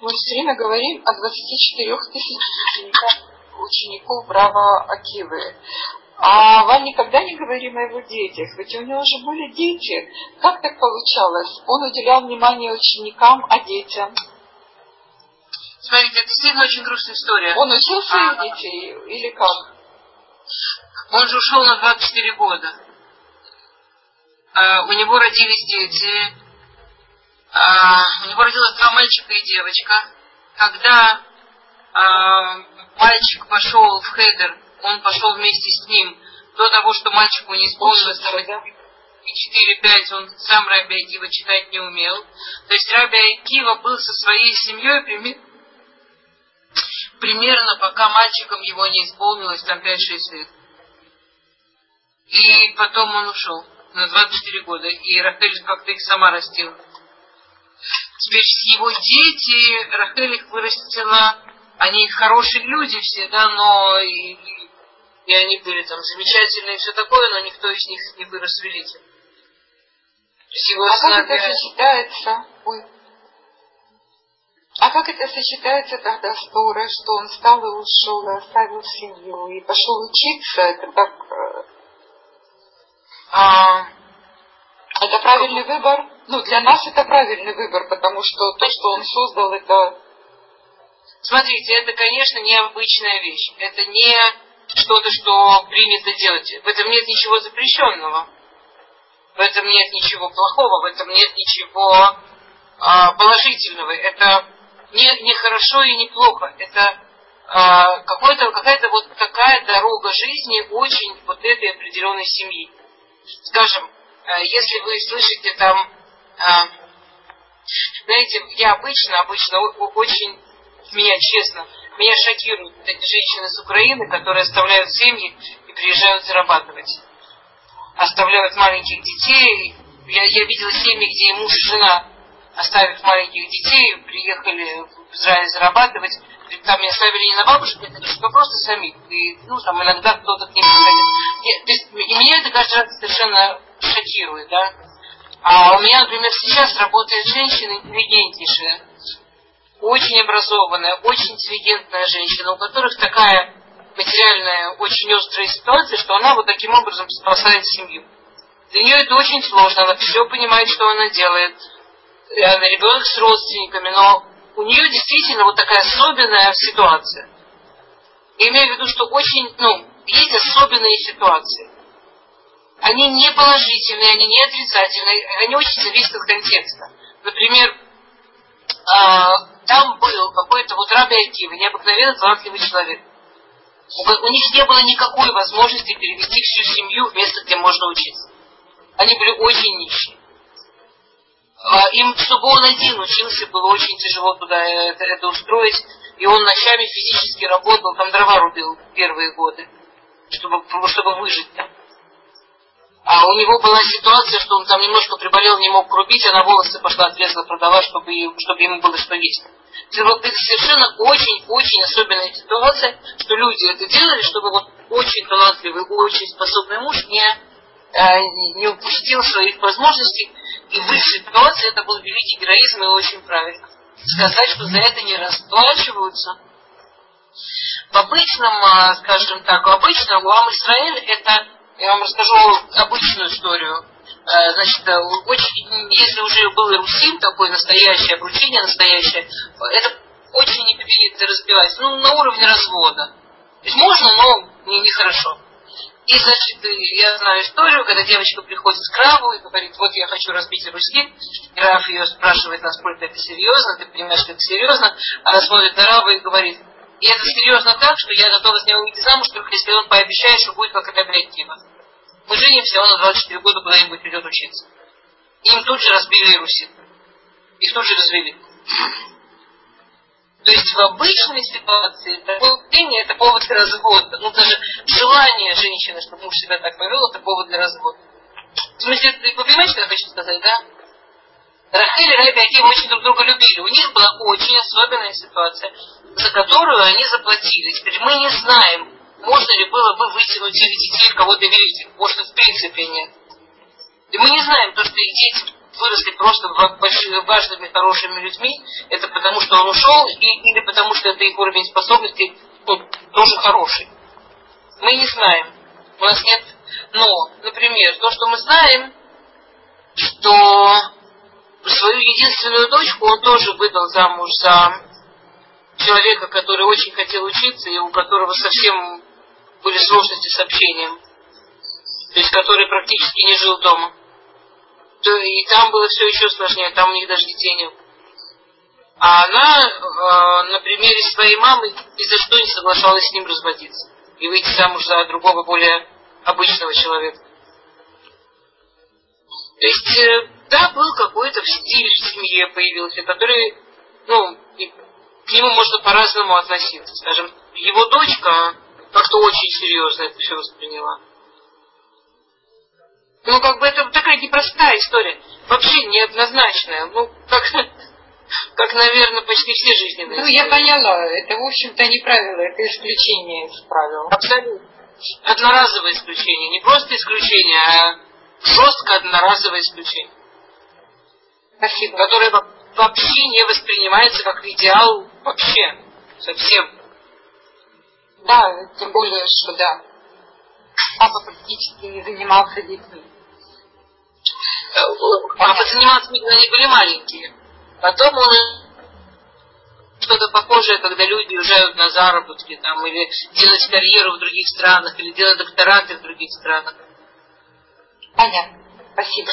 Мы все время говорим о 24 тысячах учеников Брава Акивы. А вам никогда не говорим о его детях, ведь у него уже были дети. Как так получалось? Он уделял внимание ученикам, а детям? Смотрите, это действительно очень грустная история. Он учил своих а, детей или как? Он же ушел на 24 года. А, у него родились дети. А, у него родилось два мальчика и девочка. Когда а, мальчик пошел в хедер, он пошел вместе с ним до того, что мальчику не исполнилось и 4-5, он сам Раби Акива читать не умел. То есть Раби Акива был со своей семьей примерно примерно пока мальчиком его не исполнилось там 5-6 лет. И потом он ушел на 24 года, и Рахель как-то их сама растила. Теперь его дети, Рахель их вырастила, они хорошие люди все, да, но и, и они были там замечательные и все такое, но никто из них не вырос великим. Его а как это сочетается? Ой. А как это сочетается тогда с Торой, что он встал и ушел, и оставил семью, и пошел учиться? Это как... Э, а, это правильный выбор? Ну, для нас это правильный выбор, потому что то, что он создал, это... Смотрите, это, конечно, необычная вещь. Это не что-то, что принято делать. В этом нет ничего запрещенного. В этом нет ничего плохого, в этом нет ничего а, положительного. Это не, не хорошо и не плохо. Это а, какая-то вот такая дорога жизни очень вот этой определенной семьи. Скажем, а, если вы слышите там, знаете, я обычно, обычно очень, меня честно, меня шокируют эти женщины с Украины, которые оставляют семьи и приезжают зарабатывать. Оставляют маленьких детей. Я, я видела семьи, где муж и жена оставив маленьких детей, приехали в Израиль зарабатывать, там не оставили не на бабушек, а просто сами. И, ну, там иногда кто-то к ним приходит. То есть, и меня это каждый раз совершенно шокирует, да. А у меня, например, сейчас работает женщина интеллигентнейшая, очень образованная, очень интеллигентная женщина, у которых такая материальная, очень острая ситуация, что она вот таким образом спасает семью. Для нее это очень сложно, она все понимает, что она делает, она ребенок с родственниками, но у нее действительно вот такая особенная ситуация. Я имею в виду, что очень, ну, есть особенные ситуации. Они не положительные, они не отрицательные, они очень зависят от контекста. Например, а, там был какой-то вот Раби Акива, необыкновенно талантливый человек. У них не было никакой возможности перевести всю семью в место, где можно учиться. Они были очень нищие. А, им, чтобы он один учился, было очень тяжело туда это, это устроить. И он ночами физически работал, там дрова рубил первые годы, чтобы, чтобы выжить там. А у него была ситуация, что он там немножко приболел, не мог рубить, а на волосы пошла отрезала продавать, чтобы, чтобы ему было что есть. Это вот это совершенно очень-очень особенная ситуация, что люди это делали, чтобы вот очень талантливый, очень способный муж не, э, не упустил своих возможностей и в их ситуации это был великий героизм и очень правильно. Сказать, что за это не расплачиваются. В обычном, а, скажем так, в обычном Уам Исраэль это, я вам расскажу обычную историю. А, значит, очень, если уже был Русим такой настоящее, обручение настоящее, это очень не принято разбивать. Ну, на уровне развода. То есть можно, но нехорошо. Не. И, значит, я знаю историю, когда девочка приходит к Раву и говорит, вот я хочу разбить Иерусалим. И Рав ее спрашивает, насколько это серьезно, ты понимаешь, это серьезно. Она смотрит на Рава и говорит, и это серьезно так, что я готова с него выйти замуж, только если он пообещает, что будет как это объективно. Мы женимся, он на 24 года куда-нибудь придет учиться. Им тут же разбили Иерусалим. Их тут же развели. То есть в обычной ситуации такое поведение это повод для развода. Ну даже желание женщины, чтобы муж себя так повел, это повод для развода. В смысле, вы понимаете, что я хочу сказать, да? Рахель и Раби Аким очень друг друга любили. У них была очень особенная ситуация, за которую они заплатили. Теперь мы не знаем, можно ли было бы вытянуть их детей кого-то великих. Может, в принципе нет. И мы не знаем то, что их дети выросли просто важными, хорошими людьми, это потому что он ушел, и, или потому что это их уровень способностей ну, тоже хороший. Мы не знаем. У нас нет. Но, например, то, что мы знаем, что свою единственную дочку он тоже выдал замуж за человека, который очень хотел учиться и у которого совсем были сложности с общением. То есть который практически не жил дома. И там было все еще сложнее, там у них даже детей нет. А она э, на примере своей мамы ни за что не соглашалась с ним разводиться и выйти замуж за другого, более обычного человека. То есть, э, да, был какой-то стиль в семье появился, который, ну, к нему можно по-разному относиться. Скажем, его дочка как-то очень серьезно это все восприняла. Ну, как бы это такая непростая история. Вообще неоднозначная. Ну, как, как, наверное, почти все жизненные. Ну, я поняла. Это, в общем-то, не правило, это исключение из правил. Абсолютно. Одноразовое исключение. Не просто исключение, а жестко одноразовое исключение. Спасибо. Которое вообще не воспринимается как идеал вообще. Совсем. Да, тем более, что да. Папа практически не занимался детьми. Папа занимался, когда они были маленькие. Потом он что-то похожее, когда люди уезжают на заработки, там, или делать карьеру в других странах, или делать доктораты в других странах. Понятно. Спасибо.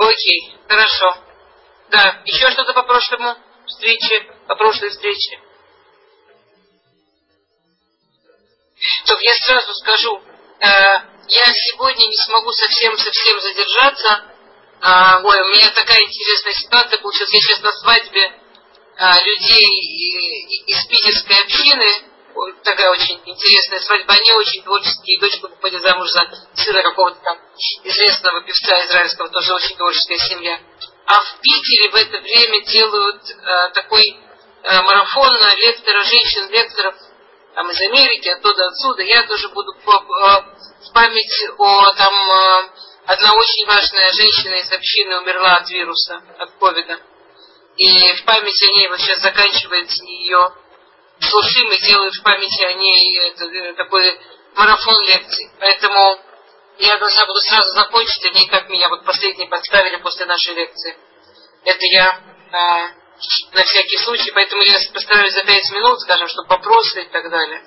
Окей, хорошо. Да, еще что-то по прошлому встрече, по прошлой встрече? Только я сразу скажу, э, я сегодня не смогу совсем-совсем задержаться. А, ой, у меня такая интересная ситуация получилась. Я сейчас на свадьбе а, людей из питерской общины. Такая очень интересная свадьба. Они очень творческие. Дочка выходит замуж за сына какого-то там известного певца израильского, тоже очень творческая семья. А в Питере в это время делают а, такой а, марафон лекторов, женщин-лекторов там из Америки, оттуда, отсюда. Я тоже буду в память о там одна очень важная женщина из общины умерла от вируса, от ковида. И в память о ней вот сейчас заканчивается ее слушим и делают в памяти о ней это, э, такой марафон лекций. Поэтому я должна буду сразу закончить, они как меня вот последние подставили после нашей лекции. Это я а, на всякий случай, поэтому я постараюсь за пять минут, скажем, чтобы вопросы и так далее.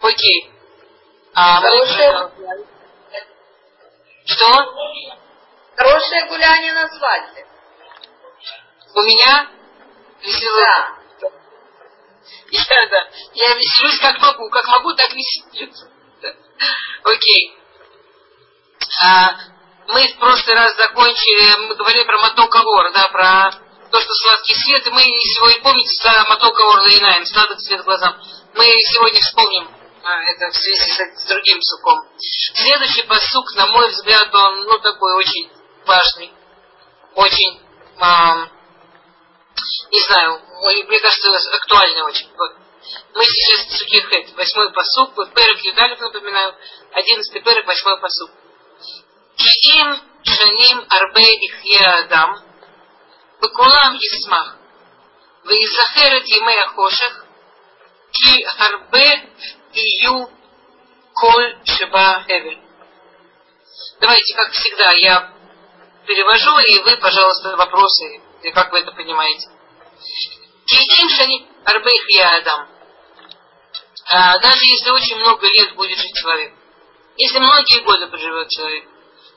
Окей. А, Хорошее... Что? Хорошее гуляние на свадьбе. У меня весело. Да. Я, да. Я веселюсь как могу. Как могу, так веселюсь. Окей. А, мы в прошлый раз закончили, мы говорили про моток Авор, да, про то, что сладкий свет, и мы сегодня, помните, за моток Авор Лейнаем, сладок свет глазам. Мы сегодня вспомним а, это в связи с, с другим суком. Следующий посук, на мой взгляд, он, ну, такой очень важный, очень, а, не знаю, мне кажется, актуальный очень. Вот. Мы сейчас в Сукихет, восьмой посук, вот Перек Юдалев, напоминаю, одиннадцатый Перек, восьмой посук. Киим шаним арбе ихье адам, בכולם ישמח, ויזכר את ימי החושך, כי הרבה Ию коль шиба эвель. Давайте, как всегда, я перевожу, и вы, пожалуйста, вопросы, и как вы это понимаете. Кейтим шани арбейх я адам. А, даже если очень много лет будет жить человек, если многие годы проживет человек,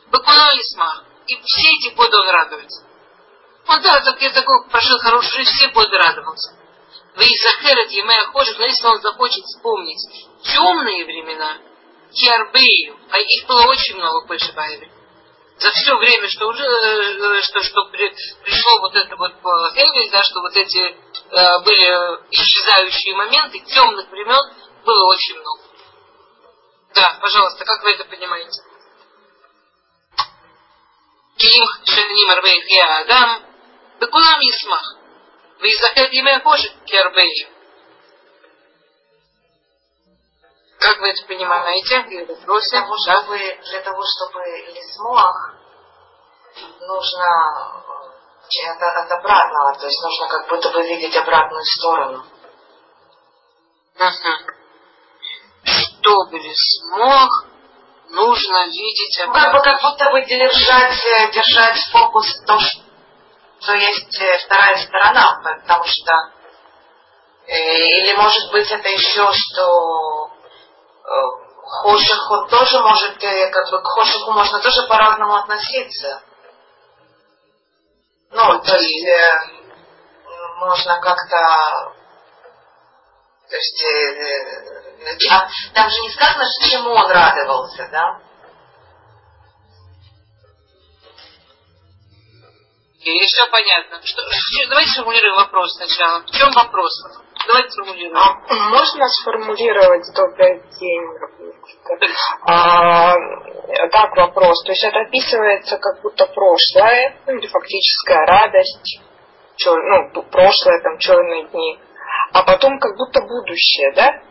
Бакуна Лисма, и все эти годы он радуется. Он да, так я такой прожил хорошую жизнь, все годы радовался. Вейзахерет Емея Хожих, но если он захочет вспомнить темные времена, Киарбею, а их было очень много в Большебаеве, за все время, что уже э, что, что при, пришло вот это вот Эвель, да, что вот эти э, были исчезающие моменты, темных времен было очень много. Да, пожалуйста, как вы это понимаете? Килим Шаним Арбейх Я Адам, Бекулам Исмах. Визахет имя Божие Кербею. Как вы это понимаете? Того, чтобы, для того, чтобы Лисмоах, нужно от, от обратного, то есть нужно как будто бы видеть обратную сторону. Чтобы ли смог, нужно видеть обратную... Ну, как, бы, как будто бы держать, э, держать фокус в том, что есть э, вторая сторона, потому что э, или может быть это еще, что Хоших, он тоже может, как бы к Хошиху можно тоже по-разному относиться. Ну, то есть э, можно как-то то есть э, э, а, там же не сказано, чему он радовался, да? И все понятно. Что, давайте сформулируем вопрос сначала. В чем вопрос? Давайте сформулируем. А, можно сформулировать добрый день, а, так вопрос. То есть это описывается как будто прошлое, ну, или фактическая радость, чер, ну, прошлое, там, черные дни, а потом как будто будущее, да?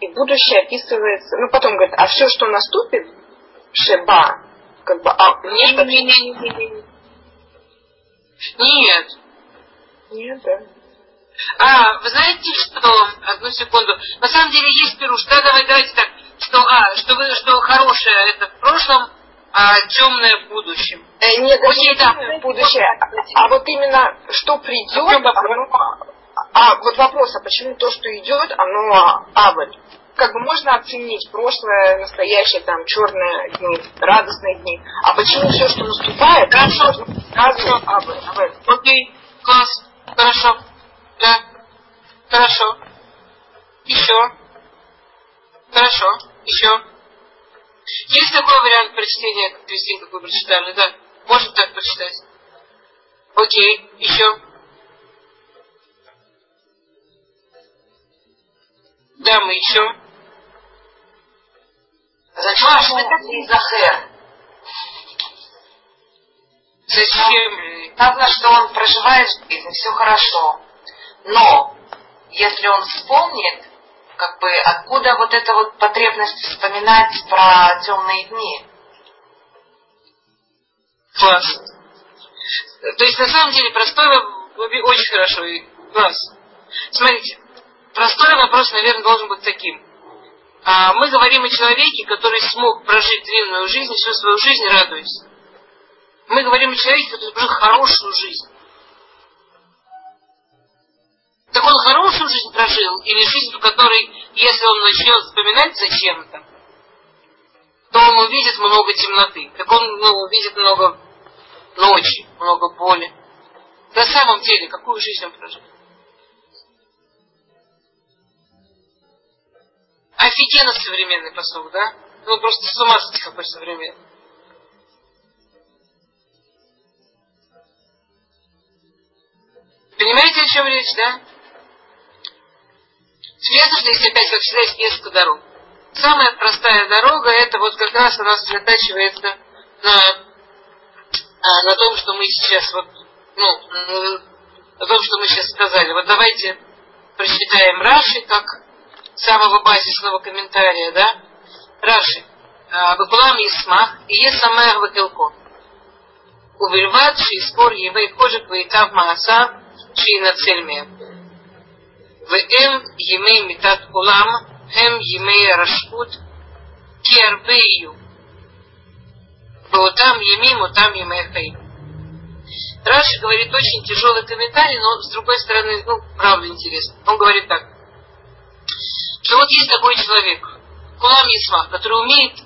И будущее описывается, ну, потом говорит, а все, что наступит, шеба, как бы, а нет, нет, нет, нет, нет, нет. Нет. Нет, да. А, вы знаете что? Одну секунду. На самом деле есть пируш. Да, давай, давайте так что, а, что, вы, что хорошее это в прошлом, а темное в будущем. Э, нет, это не в будущее, а, а вот именно что придет, оно, а вот вопрос, а почему то, что идет, оно авель? Как бы можно оценить прошлое, настоящее, там, черные дни, радостные дни. А почему все, что наступает, Хорошо. сразу авель? Окей, класс, хорошо. Да, хорошо. Еще. Хорошо. Еще. Есть такой вариант прочтения, как Кристин, как вы прочитали, да? Можно так прочитать. Окей. Еще. Да, мы еще. Зачем не Захер? Зачем? Сказано, что он проживает жизнь, все хорошо. Но, если он вспомнит, как бы откуда вот эта вот потребность вспоминать про темные дни? Класс. То есть на самом деле простой очень хорошо. Класс. Смотрите, простой вопрос, наверное, должен быть таким. А мы говорим о человеке, который смог прожить длинную жизнь, всю свою жизнь радуясь. Мы говорим о человеке, который прожил хорошую жизнь. Так он хорошую жизнь прожил, или жизнь, в которой, если он начнет вспоминать зачем-то, то он увидит много темноты. Так он ну, увидит много ночи, много боли. На самом деле, какую жизнь он прожил? Офигенно современный посыл, да? Ну просто с ума сойти какой современный. Понимаете, о чем речь, да? Есть опять, как всегда, есть несколько дорог. Самая простая дорога, это вот как раз она сосредотачивается на, а, на том, что мы сейчас вот, ну, на том, что мы сейчас сказали. Вот давайте прочитаем Раши, как самого базисного комментария, да? Раши. Бакулам Исмах и Есамех Вакелко. Убельват Шиспор Евей Хожик Ваитав Маасав Шиина Цельмея. והם ימי מיתת עולם, הם ימי הרשעות, כי הרבה יהיו. באותם ימים, אותם ימי החיים. Раши говорит очень тяжелый комментарий, но с другой стороны, ну, правда интересно. Он говорит так, что вот есть такой человек, Кулам Исмах, который умеет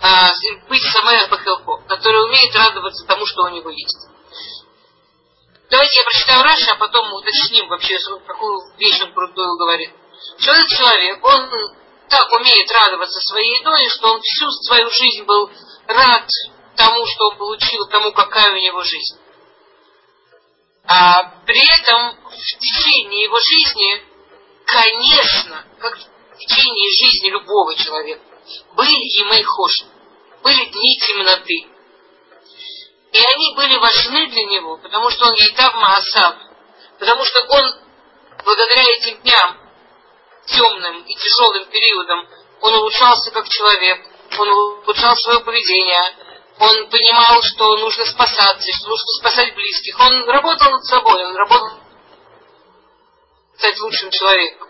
а, быть самая Бахилко, который умеет радоваться тому, что у него есть. Давайте я прочитаю Раши, а потом мы уточним вообще, какую вещь он крутую говорит. Что этот человек, он так умеет радоваться своей едой, что он всю свою жизнь был рад тому, что он получил, тому, какая у него жизнь. А при этом в течение его жизни, конечно, как в течение жизни любого человека, были емей хоши, были дни темноты, и они были важны для него, потому что он Ейтав Маасав, потому что он, благодаря этим дням, темным и тяжелым периодам, он улучшался как человек, он улучшал свое поведение, Он понимал, что нужно спасаться, что нужно спасать близких. Он работал над собой, он работал стать лучшим человеком.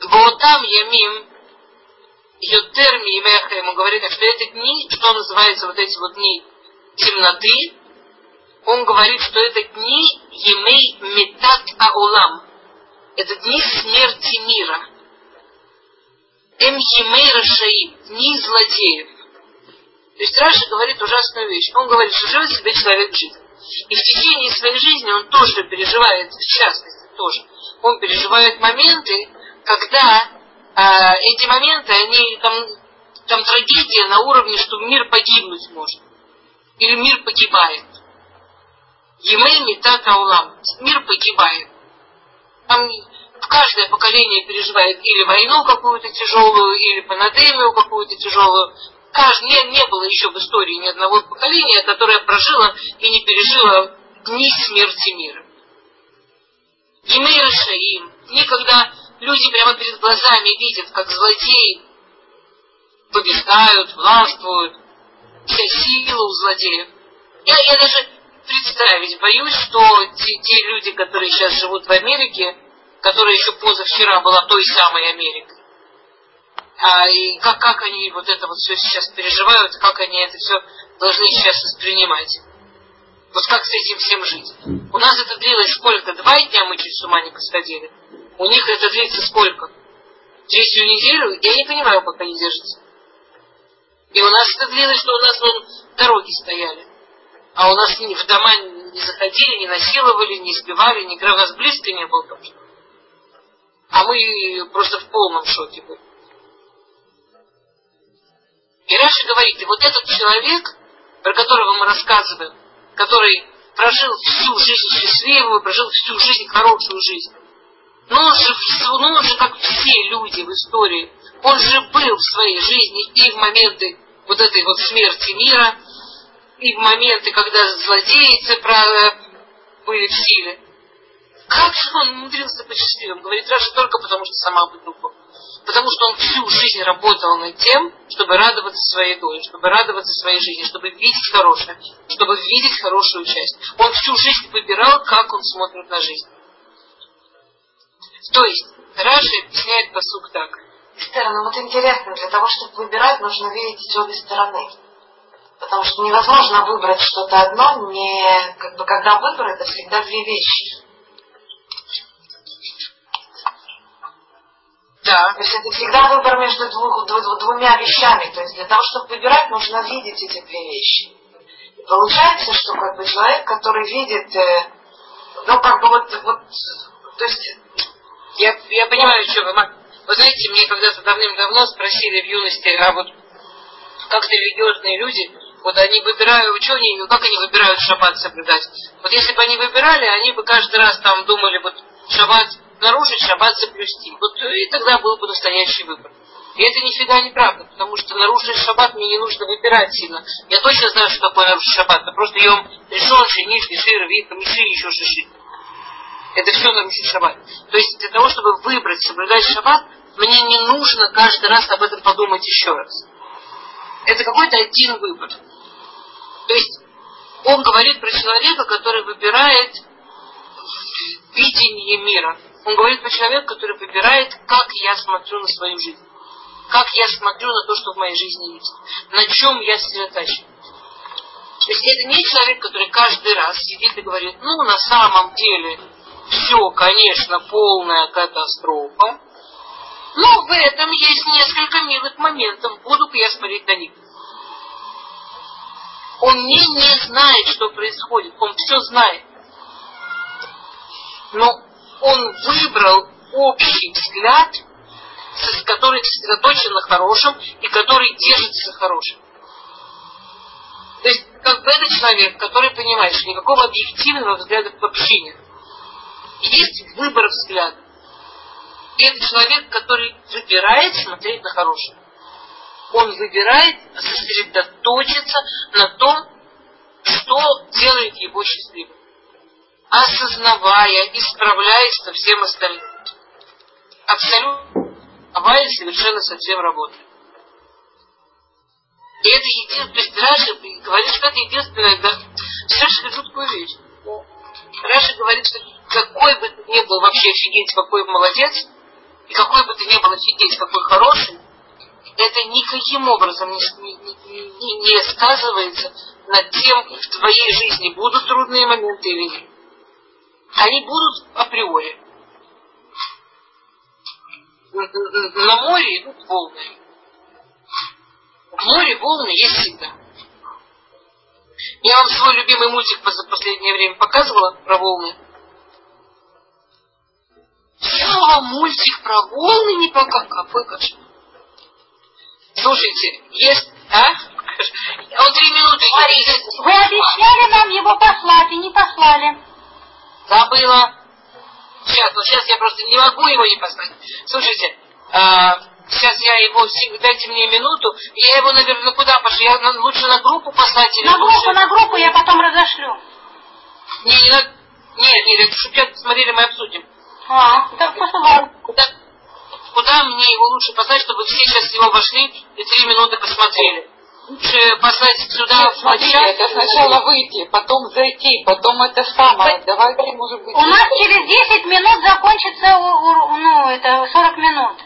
Вот там Ямим Ютер Миемеха ему говорит, что это дни, что называется вот эти вот дни темноты, он говорит, что это дни Емей Метат Аулам. Это дни смерти мира. Эм Емей Рашаим, дни злодеев. То есть Раша говорит ужасную вещь. Он говорит, что живет себе человек жизнь. И в течение своей жизни он тоже переживает, в частности тоже, он переживает моменты, когда а, эти моменты, они там, там трагедия на уровне, что мир погибнуть может. Или мир погибает. Емей метата улам. Мир погибает. Там каждое поколение переживает или войну какую-то тяжелую, или панадемию какую-то тяжелую. Каждый, не, не было еще в истории ни одного поколения, которое прожило и не пережило дни смерти мира. Емей Рашаим, никогда люди прямо перед глазами видят, как злодеи побеждают, властвуют, вся сила у злодеев. Я, я даже представить боюсь, что те, те люди, которые сейчас живут в Америке, которая еще позавчера была той самой Америкой, а, и как, как они вот это вот все сейчас переживают, как они это все должны сейчас воспринимать. Вот как с этим всем жить? У нас это длилось сколько? Два дня мы чуть с ума не посходили. У них это длится сколько? Третью неделю? Я не понимаю, как они держатся. И у нас это длилось, что у нас вон дороги стояли. А у нас ни, в дома не заходили, не насиловали, не избивали, никогда у нас близко не было тоже. А мы просто в полном шоке были. И Раша говорит, и вот этот человек, про которого мы рассказываем, который прожил всю жизнь счастливую, прожил всю жизнь хорошую жизнь, но он же, ну он же как все люди в истории, он же был в своей жизни и в моменты вот этой вот смерти мира, и в моменты, когда злодеи были в силе. Как же он умудрился быть счастливым? Говорит Раша только потому, что сама бы глупо. Потому что он всю жизнь работал над тем, чтобы радоваться своей доле, чтобы радоваться своей жизни, чтобы видеть хорошее, чтобы видеть хорошую часть. Он всю жизнь выбирал, как он смотрит на жизнь. То есть, Раши объясняет посук так. Эстер, ну вот интересно, для того, чтобы выбирать, нужно видеть обе стороны. Потому что невозможно выбрать что-то одно, не, как бы, когда выбор это всегда две вещи. Да. То есть это всегда выбор между двух, дву, двумя вещами. То есть для того, чтобы выбирать, нужно видеть эти две вещи. И получается, что как бы человек, который видит, э, ну как бы вот, вот то есть я, я понимаю, что вы... Вы знаете, мне когда-то давным-давно спросили в юности, а вот как-то религиозные люди, вот они выбирают, что они, как они выбирают шаббат соблюдать? Вот если бы они выбирали, они бы каждый раз там думали, вот шаббат нарушить, шаббат соблюсти. Вот и тогда был бы настоящий выбор. И это нифига не правда, потому что нарушить шаббат мне не нужно выбирать сильно. Я точно знаю, что такое нарушить шаббат. Это просто ем решен, шиниш, нишир, вик, миши, еще шиши. Это все нарушить шаббат. То есть для того, чтобы выбрать, соблюдать шаббат, мне не нужно каждый раз об этом подумать еще раз. Это какой-то один выбор. То есть он говорит про человека, который выбирает видение мира. Он говорит про человека, который выбирает, как я смотрю на свою жизнь. Как я смотрю на то, что в моей жизни есть. На чем я сосредотачиваюсь. То есть это не человек, который каждый раз сидит и говорит, ну, на самом деле, все, конечно, полная катастрофа. Но в этом есть несколько милых моментов. Буду-ка я смотреть на них. Он не, не знает, что происходит. Он все знает. Но он выбрал общий взгляд, который сосредоточен на хорошем и который держится за хорошим. То есть, как бы это человек, который понимает, что никакого объективного взгляда вообще нет есть выбор взгляда. И это человек, который выбирает смотреть на хорошее. Он выбирает сосредоточиться на том, что делает его счастливым. Осознавая и справляясь со всем остальным. Абсолютно совершенно совсем работает. И это единственное, то есть Раши говорит, что это единственное, да, Раши говорит жуткую вещь. Раши говорит, что какой бы ты ни был вообще офигеть, какой молодец, и какой бы ты ни был офигеть, какой хороший, это никаким образом не, не, не, не сказывается над тем, в твоей жизни будут трудные моменты или нет. Они будут априори. На море идут волны. В море волны есть всегда. Я вам свой любимый мультик за последнее время показывала про волны. Я вам мультик про волны не пока какой кошмар. Слушайте, есть... А? Он три минуты. Вы обещали нам его послать и не послали. Забыла. Сейчас, ну сейчас я просто не могу его не послать. Слушайте, а, сейчас я его, дайте мне минуту, я его, наверное, куда пошлю? Я лучше на группу послать или На группу, лучше... на группу я потом разошлю. Не, не надо... Нет, нет, чтобы смотрели, мы обсудим. А, да, посылай. Куда, куда мне его лучше послать, чтобы все сейчас его вошли и три минуты посмотрели? Лучше послать сюда Нет, в смотрите, это сначала выйти, потом зайти, потом это самое. Давайте, может быть... У нас через 10 минут закончится, у- у- ну, это 40 минут.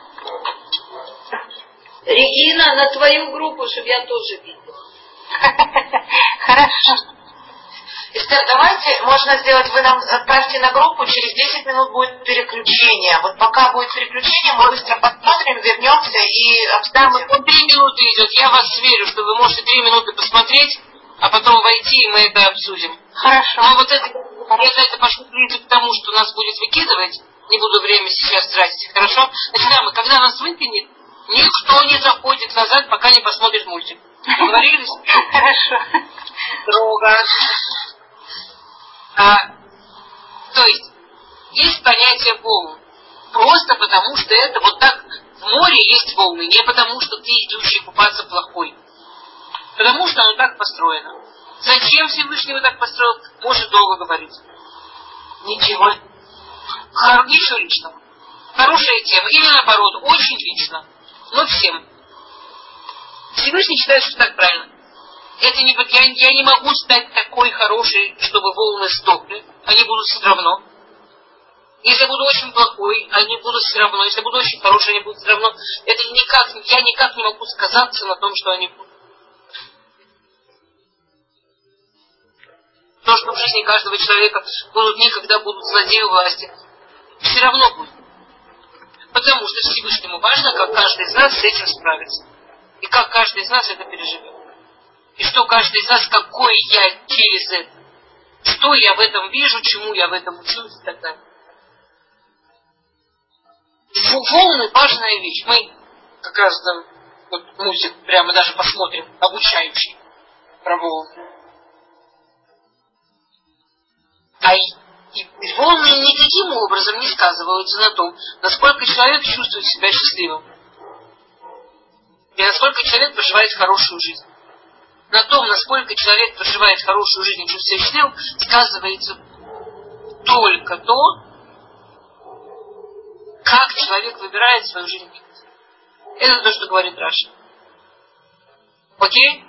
Регина, на твою группу, чтобы я тоже видела. Хорошо. Эстер, давайте, можно сделать, вы нам отправьте на группу, через 10 минут будет переключение. Вот пока будет переключение, мы быстро посмотрим, вернемся и Там обсудим. вот три минуты идет. Я вас верю, что вы можете три минуты посмотреть, а потом войти, и мы это обсудим. Хорошо. Но вот это, если это пошло к тому, что нас будет выкидывать, не буду время сейчас тратить, хорошо? Значит, дамы, когда нас выкинет, никто не заходит назад, пока не посмотрит мультик. Договорились? Хорошо. Строго. А, то есть, есть понятие волн. Просто потому, что это вот так в море есть волны, не потому, что ты идущий купаться плохой. Потому что оно так построено. Зачем Всевышний его так построил, может долго говорить. Ничего. Хор- Ничего личного. Хорошая тема. Или наоборот, очень лично. Но всем. Всевышний считает, что так правильно. Это не, я, я не могу стать такой хорошей, чтобы волны стопли. Они будут все равно. Если я буду очень плохой, они будут все равно. Если я буду очень хороший, они будут все равно. Это никак, я никак не могу сказаться на том, что они будут. То, что в жизни каждого человека будут дни, когда будут злодеи власти, все равно будет. Потому что Всевышнему важно, как каждый из нас с этим справится. И как каждый из нас это переживет. И что каждый из нас, какой я через это. Что я в этом вижу, чему я в этом учусь и так далее. Волны важная вещь. Мы как раз там вот мультик прямо даже посмотрим, обучающий про волны. А и, и волны никаким образом не сказываются на том, насколько человек чувствует себя счастливым. И насколько человек проживает хорошую жизнь. На том, насколько человек проживает хорошую жизнь чувствует себя счастливым, сказывается только то, как человек выбирает свою жизнь. Это то, что говорит Раша. Окей?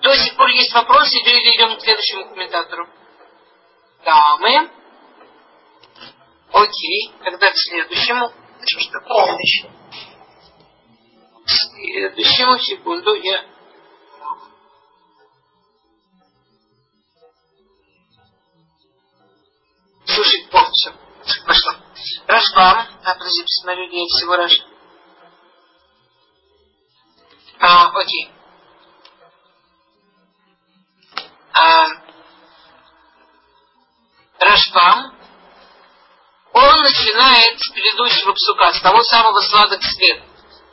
До сих пор есть вопросы, или идем к следующему комментатору? Дамы. Окей, тогда к следующему. Что ж такое? К следующему, секунду, я... Слушай, о, все, пошло. Рашбам. А, подожди, посмотрю, я всего Раш. А, окей. А, Рашбам, он начинает с предыдущего псука, с того самого сладок свет.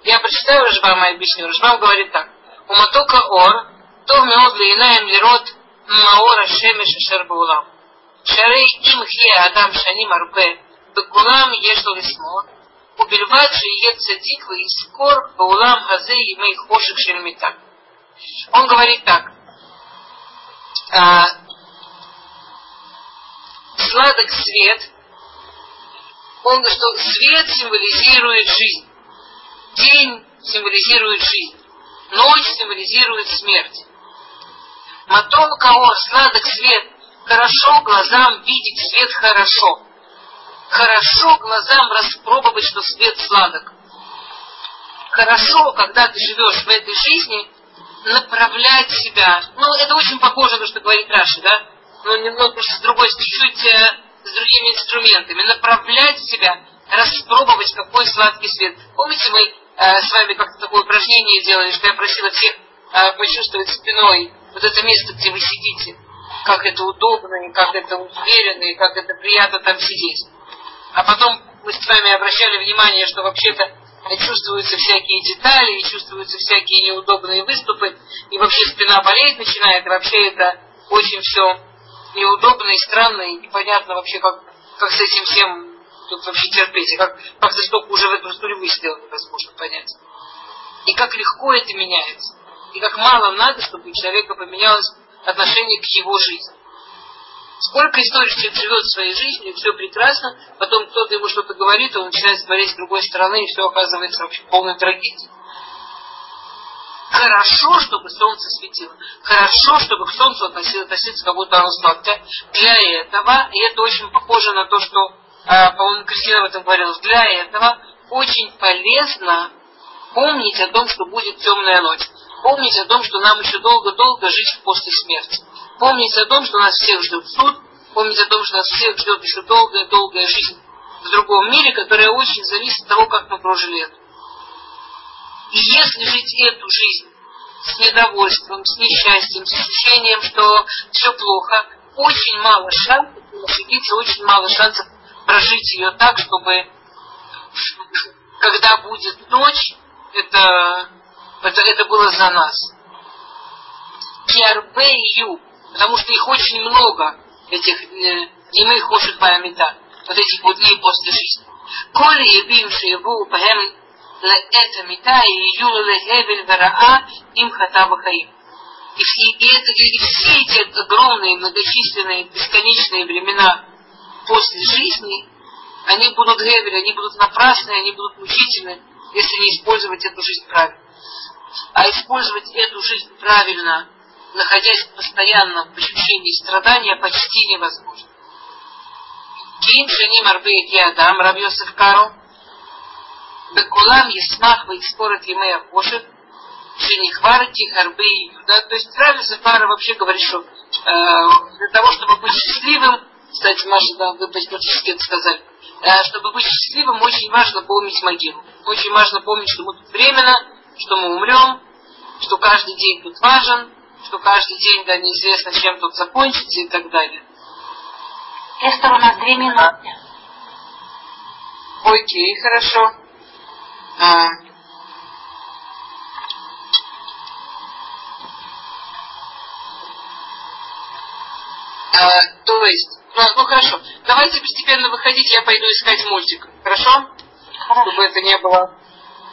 Я прочитаю Рашбама и объясню. Рашбам говорит так. Уматока ор, то меод линаем лирот маора шемеш ашер баулам. Шарей им хе адам шаним арбе, бекулам еш לו לשמאל, ובלבד שיהיה צדיק ויזכור בעולם הזה ימי חושך של מיתה. Он говорит так. А, сладок свет, он говорит, что свет символизирует жизнь. День символизирует жизнь. Ночь символизирует смерть. Матон каор, сладок свет. Хорошо глазам видеть свет хорошо. Хорошо глазам распробовать, что свет сладок. Хорошо, когда ты живешь в этой жизни, направлять себя. Ну, это очень похоже на то, что говорит Раша, да? Но немного с другой, чуть-чуть э, с другими инструментами. Направлять себя, распробовать, какой сладкий свет. Помните, мы э, с вами как-то такое упражнение делали, что я просила всех э, почувствовать спиной вот это место, где вы сидите. Как это удобно, и как это уверенно, и как это приятно там сидеть. А потом мы с вами обращали внимание, что вообще-то чувствуются всякие детали, и чувствуются всякие неудобные выступы, и вообще спина болеть начинает, и вообще это очень все неудобно и странно, и непонятно вообще, как, как с этим всем тут вообще терпеть, и как, как столько уже в эту стуле сделано, невозможно понять. И как легко это меняется, и как мало надо, чтобы у человека поменялось отношение к его жизни. Сколько историй человек живет своей жизнью, все прекрасно, потом кто-то ему что-то говорит, он начинает смотреть с другой стороны, и все оказывается вообще полной трагедией. Хорошо, чтобы солнце светило. Хорошо, чтобы к солнцу относиться как будто оно сладкое. Для этого, и это очень похоже на то, что, э, по-моему, Кристина об этом говорила, для этого очень полезно помнить о том, что будет темная ночь. Помнить о том, что нам еще долго-долго жить после смерти. Помнить о том, что нас всех ждет суд, помнить о том, что нас всех ждет еще долгая-долгая жизнь в другом мире, которая очень зависит от того, как мы прожили это. И если жить эту жизнь с недовольством, с несчастьем, с ощущением, что все плохо, очень мало шансов, находиться очень мало шансов прожить ее так, чтобы когда будет ночь, это, это, это было за нас. Киарбе и Ю потому что их очень много, этих дневных хоших памята, вот этих вот дней после жизни. Коли ебим шиеву пахем это мета и юлу лехевель вераа им хатава хаим. И, и, и, это, и все эти огромные, многочисленные, бесконечные времена после жизни, они будут гевель, они будут напрасные, они будут мучительны, если не использовать эту жизнь правильно. А использовать эту жизнь правильно – находясь постоянно в ощущении страдания, почти невозможно. Ким шаним арбеет ядам, Рав Йосеф Карл, Бекулам Есмах Вейспорот Емея Пошет, Шенихварти Харбей да, то есть Рав Карл вообще говорит, что э, для того, чтобы быть счастливым, кстати, Маша, да, вы практически это сказали, э, чтобы быть счастливым, очень важно помнить могилу. Очень важно помнить, что мы тут временно, что мы умрем, что каждый день тут важен, что каждый день, да, неизвестно, чем тут закончится и так далее. Эстер, у нас две минуты. Окей, хорошо. А, а, то есть, ну, ну хорошо, давайте постепенно выходить, я пойду искать мультик, хорошо? Хорошо. Чтобы это не было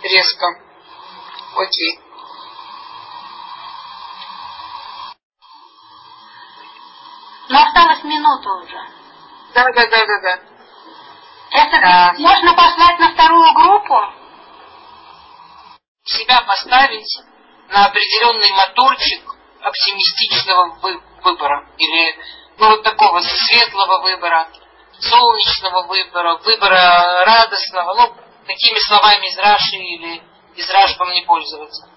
резко. Окей. Но осталась минута уже. Да, да, да, да, да. Это Да. можно послать на вторую группу? Себя поставить на определенный моторчик оптимистичного вы- выбора. Или ну, вот такого светлого выбора, солнечного выбора, выбора радостного. Ну, такими словами из Раши или из Рашбом не пользоваться.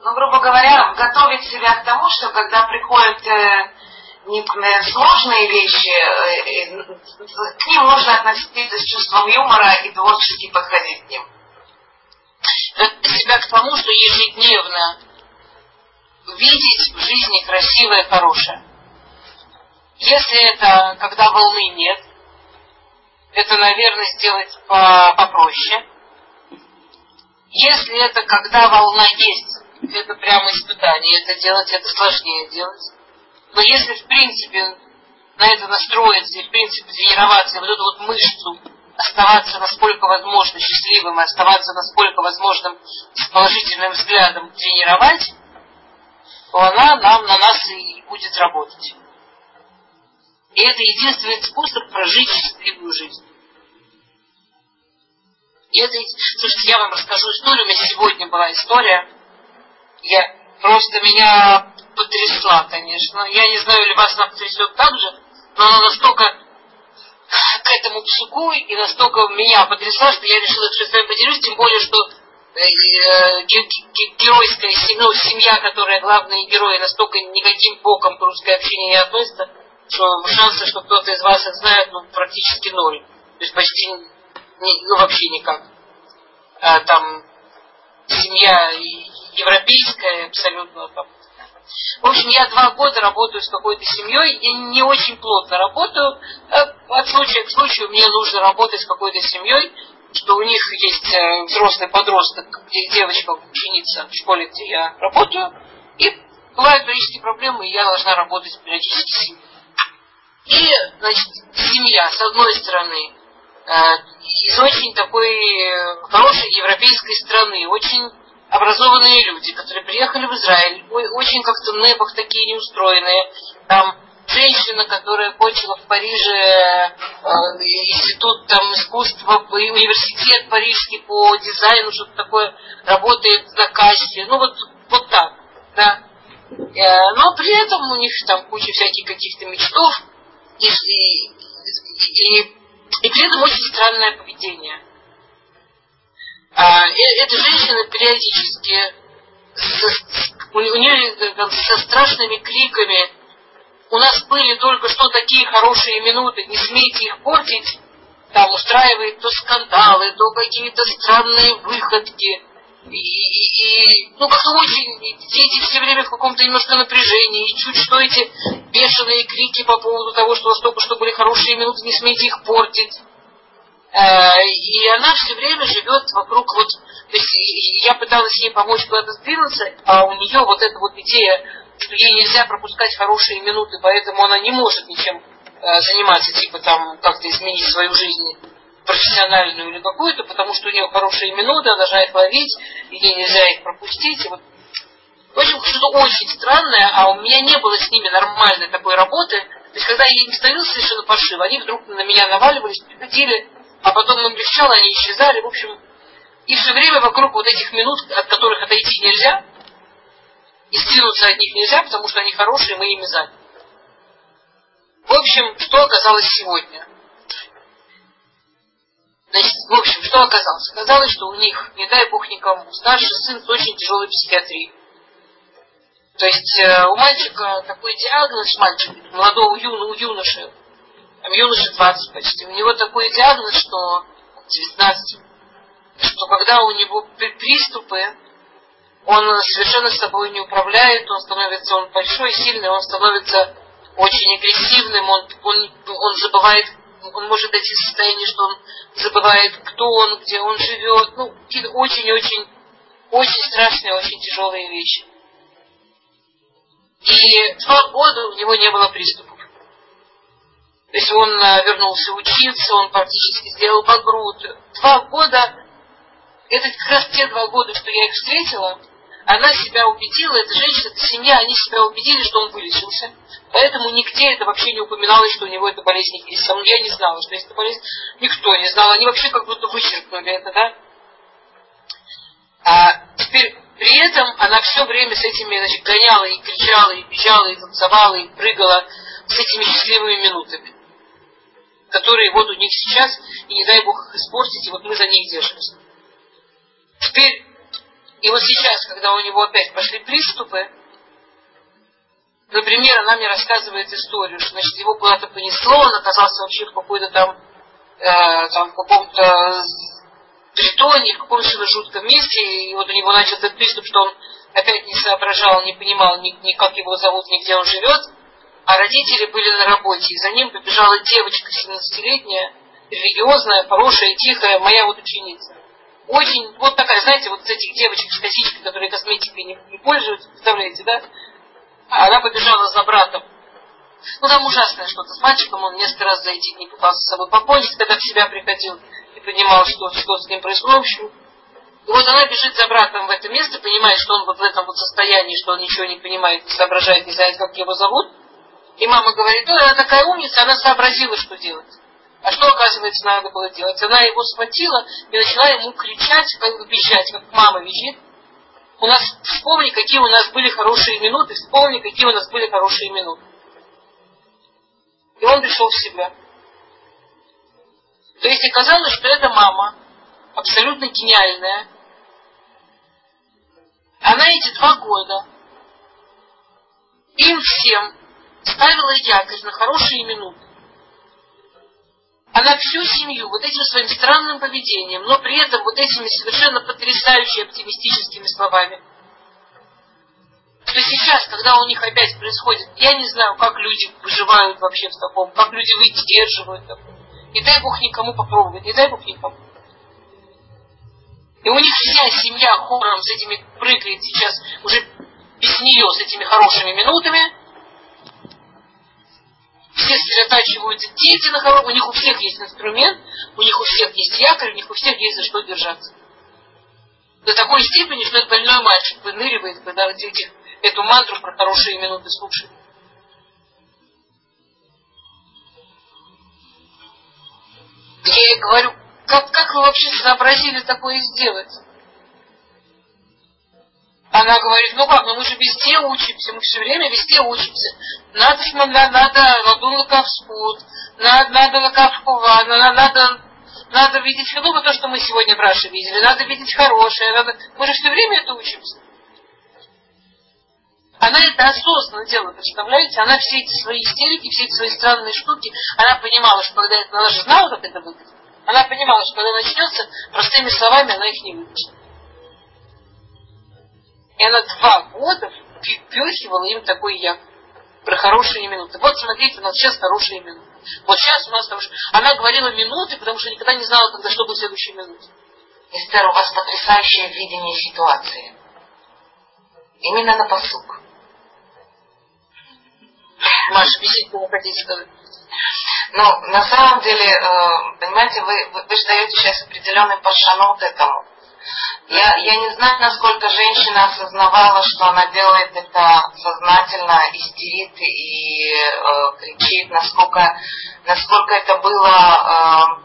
Ну, грубо говоря, готовить себя к тому, что когда приходят э, э, сложные вещи, э, к ним нужно относиться с чувством юмора и творчески подходить к ним. Себя к тому, что ежедневно видеть в жизни красивое, хорошее. Если это когда волны нет, это, наверное, сделать по- попроще. Если это когда волна есть, это прямо испытание, это делать, это сложнее делать. Но если, в принципе, на это настроиться и, в принципе, тренироваться, вот эту вот мышцу оставаться насколько возможно счастливым, и оставаться насколько возможным с положительным взглядом тренировать, то она нам, на нас и будет работать. И это единственный способ прожить счастливую жизнь. Это, слушайте, я вам расскажу историю. У меня сегодня была история. Я просто меня потрясла, конечно. Я не знаю, ли вас она потрясет так же, но она настолько к этому псуку и настолько меня потрясла, что я решила, что с вами поделюсь, тем более, что э, э, геройская семья, ну, семья, которая главные герои, настолько никаким боком к русской общине не относится, что шансы, что кто-то из вас их знает, ну, практически ноль. То есть почти, ну, вообще никак. А, там семья европейская абсолютно там, в общем, я два года работаю с какой-то семьей, и не очень плотно работаю. Э, от случая к случаю мне нужно работать с какой-то семьей, что у них есть э, взрослый подросток, девочка ученица в школе, где я работаю, и бывают периодические проблемы, и я должна работать периодически с семьей. И, значит, семья, с одной стороны, э, из очень такой хорошей европейской страны, очень образованные люди, которые приехали в Израиль, очень как-то непах такие неустроенные. Там женщина, которая кончила в Париже э, институт там, искусства, университет парижский по дизайну, что-то такое, работает на кассе. Ну вот, вот так, да. Э, но при этом у них там куча всяких каких-то мечтов и, и, и, и при этом очень странное поведение. А, эта женщина периодически у, у нее там, со страшными криками у нас были только что такие хорошие минуты, не смейте их портить, там устраивает то скандалы, то какие-то странные выходки. И, и, ну, как-то очень, дети все время в каком-то немножко напряжении, и чуть что эти бешеные крики по поводу того, что у вас только что были хорошие минуты, не смейте их портить. Э, и она все время живет вокруг вот, то есть я пыталась ей помочь куда-то сдвинуться, а у нее вот эта вот идея, что ей нельзя пропускать хорошие минуты, поэтому она не может ничем э, заниматься, типа там как-то изменить свою жизнь профессиональную или какую-то, потому что у нее хорошие минуты, она должна их ловить, и ей нельзя их пропустить. Вот. В общем, что-то очень странное, а у меня не было с ними нормальной такой работы. То есть, когда я им становилась совершенно паршиво, они вдруг на меня наваливались, приходили, а потом им легчало, они исчезали, в общем, и все время вокруг вот этих минут, от которых отойти нельзя, и сдвинуться от них нельзя, потому что они хорошие, мы ими заняты. В общем, что оказалось сегодня? Что оказалось? Оказалось, что у них, не дай бог никому, старший сын с очень тяжелой психиатрией. То есть э, у мальчика такой диагноз, мальчик, молодого юно, у юноши, там юноше 20 почти, у него такой диагноз, что 19, что когда у него приступы, он совершенно с собой не управляет, он становится, он большой, сильный, он становится очень агрессивным, он, он, он забывает, он может дойти в состояние, что он забывает, кто он, где он живет, ну, какие-то очень-очень, очень страшные, очень тяжелые вещи. И два года у него не было приступов. То есть он э, вернулся учиться, он практически сделал багрут. Два года, это как раз те два года, что я их встретила, она себя убедила, эта женщина, эта семья, они себя убедили, что он вылечился. Поэтому нигде это вообще не упоминалось, что у него эта болезнь есть. Сам я не знала, что есть эта болезнь. Никто не знал. Они вообще как будто вычеркнули это, да? А теперь при этом она все время с этими, значит, гоняла и кричала, и бежала, и танцевала, и прыгала с этими счастливыми минутами которые вот у них сейчас, и не дай Бог их испортить, и вот мы за них держимся. Теперь, и вот сейчас, когда у него опять пошли приступы, например, она мне рассказывает историю, что значит, его куда-то понесло, он оказался вообще в какой-то там, э, там в каком-то притоне, в каком-то жутком месте, и вот у него начал этот приступ, что он опять не соображал, не понимал ни, ни как его зовут, ни где он живет, а родители были на работе, и за ним побежала девочка 17-летняя, религиозная, хорошая, тихая, моя вот ученица. Очень, вот такая, знаете, вот этих девочек с косичкой, которые косметикой не, не пользуются, представляете, да? А она побежала за братом. Ну, там ужасное что-то с мальчиком, он несколько раз зайти не пытался с собой покончить, когда в себя приходил и понимал, что, что с ним происходит. В общем, и вот она бежит за братом в это место, понимает, что он вот в этом вот состоянии, что он ничего не понимает, не соображает, не знает, как его зовут. И мама говорит, ой, она такая умница, она сообразила, что делать. А что, оказывается, надо было делать? Она его схватила и начала ему кричать, как визжать, как мама визжит. У нас вспомни, какие у нас были хорошие минуты, вспомни, какие у нас были хорошие минуты. И он пришел в себя. То есть оказалось, что эта мама абсолютно гениальная. Она эти два года им всем ставила якорь на хорошие минуты. Она всю семью вот этим своим странным поведением, но при этом вот этими совершенно потрясающими оптимистическими словами, что сейчас, когда у них опять происходит, я не знаю, как люди выживают вообще в таком, как люди выдерживают такое. Не дай Бог никому попробовать, не дай Бог никому. И у них вся семья хором с этими прыгает сейчас уже без нее, с этими хорошими минутами. Все сосредотачиваются дети на хоро, у них у всех есть инструмент, у них у всех есть якорь, у них у всех есть за что держаться. До такой степени, что этот больной мальчик выныривает, когда этих, эту мантру про хорошие минуты слушает. Я ей говорю, как, как вы вообще сообразили такое сделать? Она говорит, ну как, ну мы же везде учимся, мы все время везде учимся. Надо, надо, надо, надо лакавскут, надо, надо лакавкува, надо, надо, надо видеть, ну, то, что мы сегодня в Раше видели, надо видеть хорошее, надо, мы же все время это учимся. Она это осознанно делала, представляете? Она все эти свои истерики, все эти свои странные штуки, она понимала, что когда это, она же знала, как это выглядит. Она понимала, что когда начнется, простыми словами она их не выучит. И она два года впихивала им такой як про хорошие минуты. Вот смотрите, у нас сейчас хорошие минуты. Вот сейчас у нас хорошие... Она говорила минуты, потому что никогда не знала, когда что будет в следующей минуте. Эстер, у вас потрясающее видение ситуации. Именно на посук. Маша, объясните, что вы хотите сказать. Но на самом деле, э, понимаете, вы, вы, вы же даете сейчас определенный паршанут этому. Я, я не знаю, насколько женщина осознавала, что она делает это сознательно, истерит и э, кричит, насколько, насколько это было, э,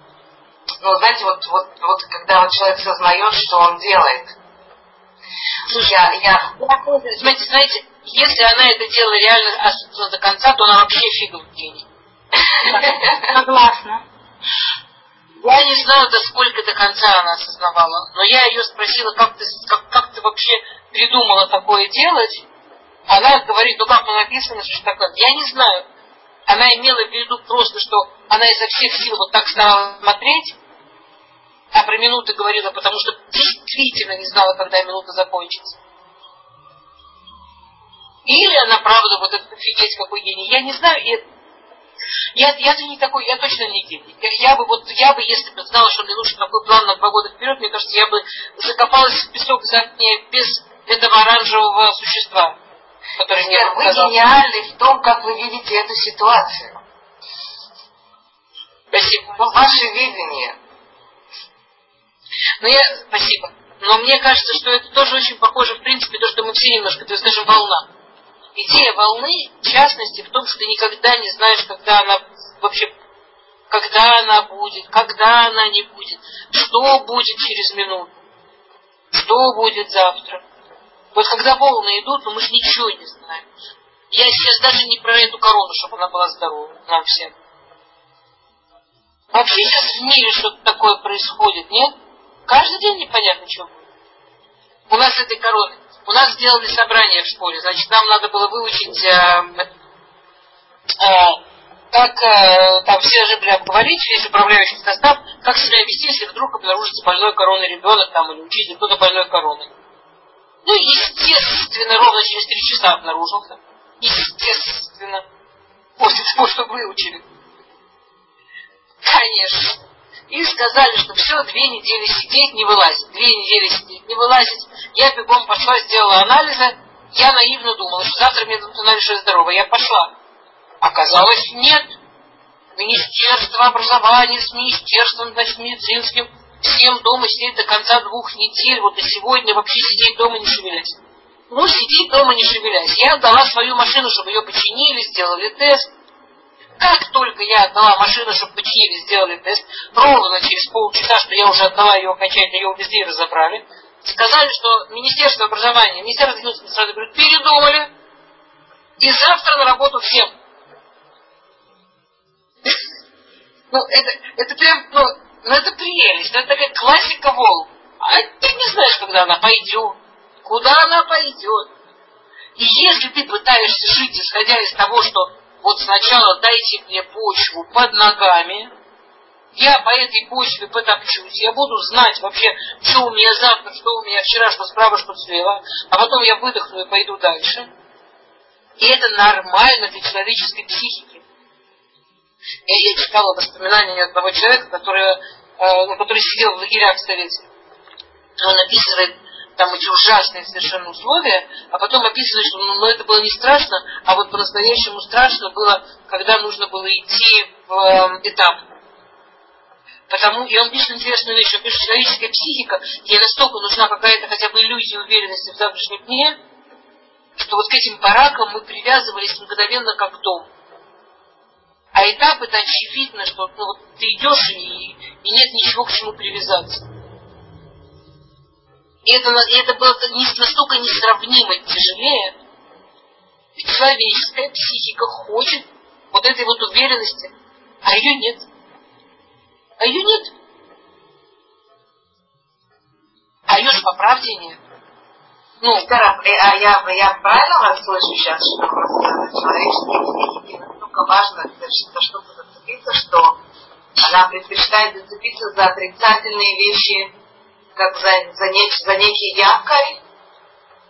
ну, знаете, вот, вот, вот когда вот человек сознает, что он делает. Слушай, я, я, знаете, знаете, если она это делала реально до конца, то она вообще фигов гений. Согласна. Я не знаю, до сколько до конца она осознавала, но я ее спросила, как ты, как, как ты вообще придумала такое делать. Она говорит, ну как, ну написано, что такое. Я не знаю. Она имела в виду просто, что она изо всех сил вот так стала смотреть, а про минуты говорила, потому что действительно не знала, когда минута закончится. Или она правда вот этот офигеть какой гений. Я не знаю, и я, я же не такой, я точно не гений. Я, я бы вот, я бы, если бы знала, что мне нужен такой план на два года вперед, мне кажется, я бы закопалась в песок за без этого оранжевого существа. Который мне вы гениальны в том, как вы видите эту ситуацию. Спасибо. Но ваше видение. Ну, я, спасибо. Но мне кажется, что это тоже очень похоже, в принципе, то, что мы все немножко, то есть, скажем, волна идея волны, в частности, в том, что ты никогда не знаешь, когда она вообще, когда она будет, когда она не будет, что будет через минуту, что будет завтра. Вот когда волны идут, ну, мы же ничего не знаем. Я сейчас даже не про эту корону, чтобы она была здорова нам всем. Вообще сейчас в мире что-то такое происходит, нет? Каждый день непонятно, что будет. У нас этой короны у нас сделали собрание в школе, значит, нам надо было выучить, э, э, как э, там все же были обговорить, весь управляющий состав, как себя вести, если вдруг обнаружится больной короной ребенок там, или учитель, кто-то больной короной. Ну, естественно, ровно через три часа обнаружился. Естественно. После того, что выучили. Конечно и сказали, что все, две недели сидеть, не вылазить. Две недели сидеть, не вылазить. Я бегом пошла, сделала анализы. Я наивно думала, что завтра мне дадут анализ, что я здорова. Я пошла. Оказалось, нет. Министерство образования с министерством, значит, медицинским. Всем дома сидеть до конца двух недель. Вот и сегодня вообще сидеть дома не шевелясь. Ну, сидеть дома не шевелясь. Я отдала свою машину, чтобы ее починили, сделали тест. Как только я отдала машину, чтобы починили, сделали тест, ровно через полчаса, что я уже отдала ее окончательно, ее увезли и разобрали, сказали, что Министерство образования, Министерство сразу говорит, передумали, и завтра на работу всем. Ну, это, это прям, ну, ну, это прелесть, это такая классика Волк. А ты не знаешь, когда она пойдет, куда она пойдет. И если ты пытаешься жить, исходя из того, что вот сначала дайте мне почву под ногами, я по этой почве потопчусь, я буду знать вообще, что у меня завтра, что у меня вчера, что справа, что слева, а потом я выдохну и пойду дальше. И это нормально для человеческой психики. Я, я читала воспоминания одного человека, который, э, который сидел в лагерях Совете. Он описывает там эти ужасные совершенно условия, а потом описывает, что ну, ну, это было не страшно, а вот по-настоящему страшно было, когда нужно было идти в э, этап. Потому, и он пишет интересную вещь, он пишет, человеческая психика, ей настолько нужна какая-то хотя бы иллюзия уверенности в завтрашнем дне, что вот к этим баракам мы привязывались мгновенно как дом. А этап это очевидно, что ну, вот ты идешь и, и нет ничего к чему привязаться. И это, и это было настолько несравнимо тяжелее. Человеческая психика хочет вот этой вот уверенности, а ее нет. А ее нет. А ее же по правде нет. Ну, Скара, э, а я, я правильно вас слышу сейчас, что человеческие психике настолько важно за что-то зацепиться, что она предпочитает зацепиться за отрицательные вещи, как за, за, нек, за некий якорь,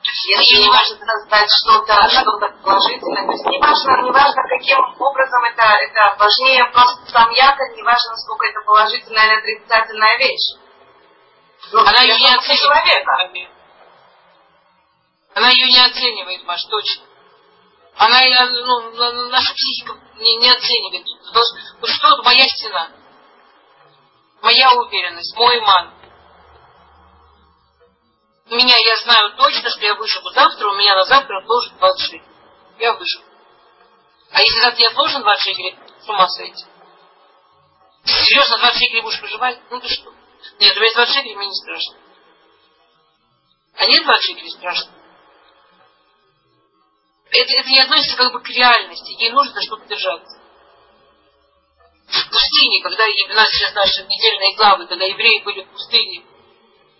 если не важно создать что-то что положительное, то есть не важно, не важно каким образом это, это важнее просто сам якорь, не важно, насколько это положительная или отрицательная вещь. Ну, Она ее не оценивает. Человека. Она ее не оценивает, Маш, точно. Она, ну, наша психика не, не оценивает. Вот что моя стена? Моя уверенность, мой ман. Меня, я знаю точно, что я выживу завтра, у меня на завтра 20 шекелей. Я выживу. А если завтра я отложен 20 шекелей, с ума сойти. Серьезно, 20 шекелей будешь выживать? Ну ты что? Нет, у меня 20 шекелей мне не страшно. А нет 20 шекелей страшно это, это не относится как бы к реальности. Ей нужно что-то держаться. В пустыне, когда у нас сейчас наши недельные главы, когда евреи были в пустыне,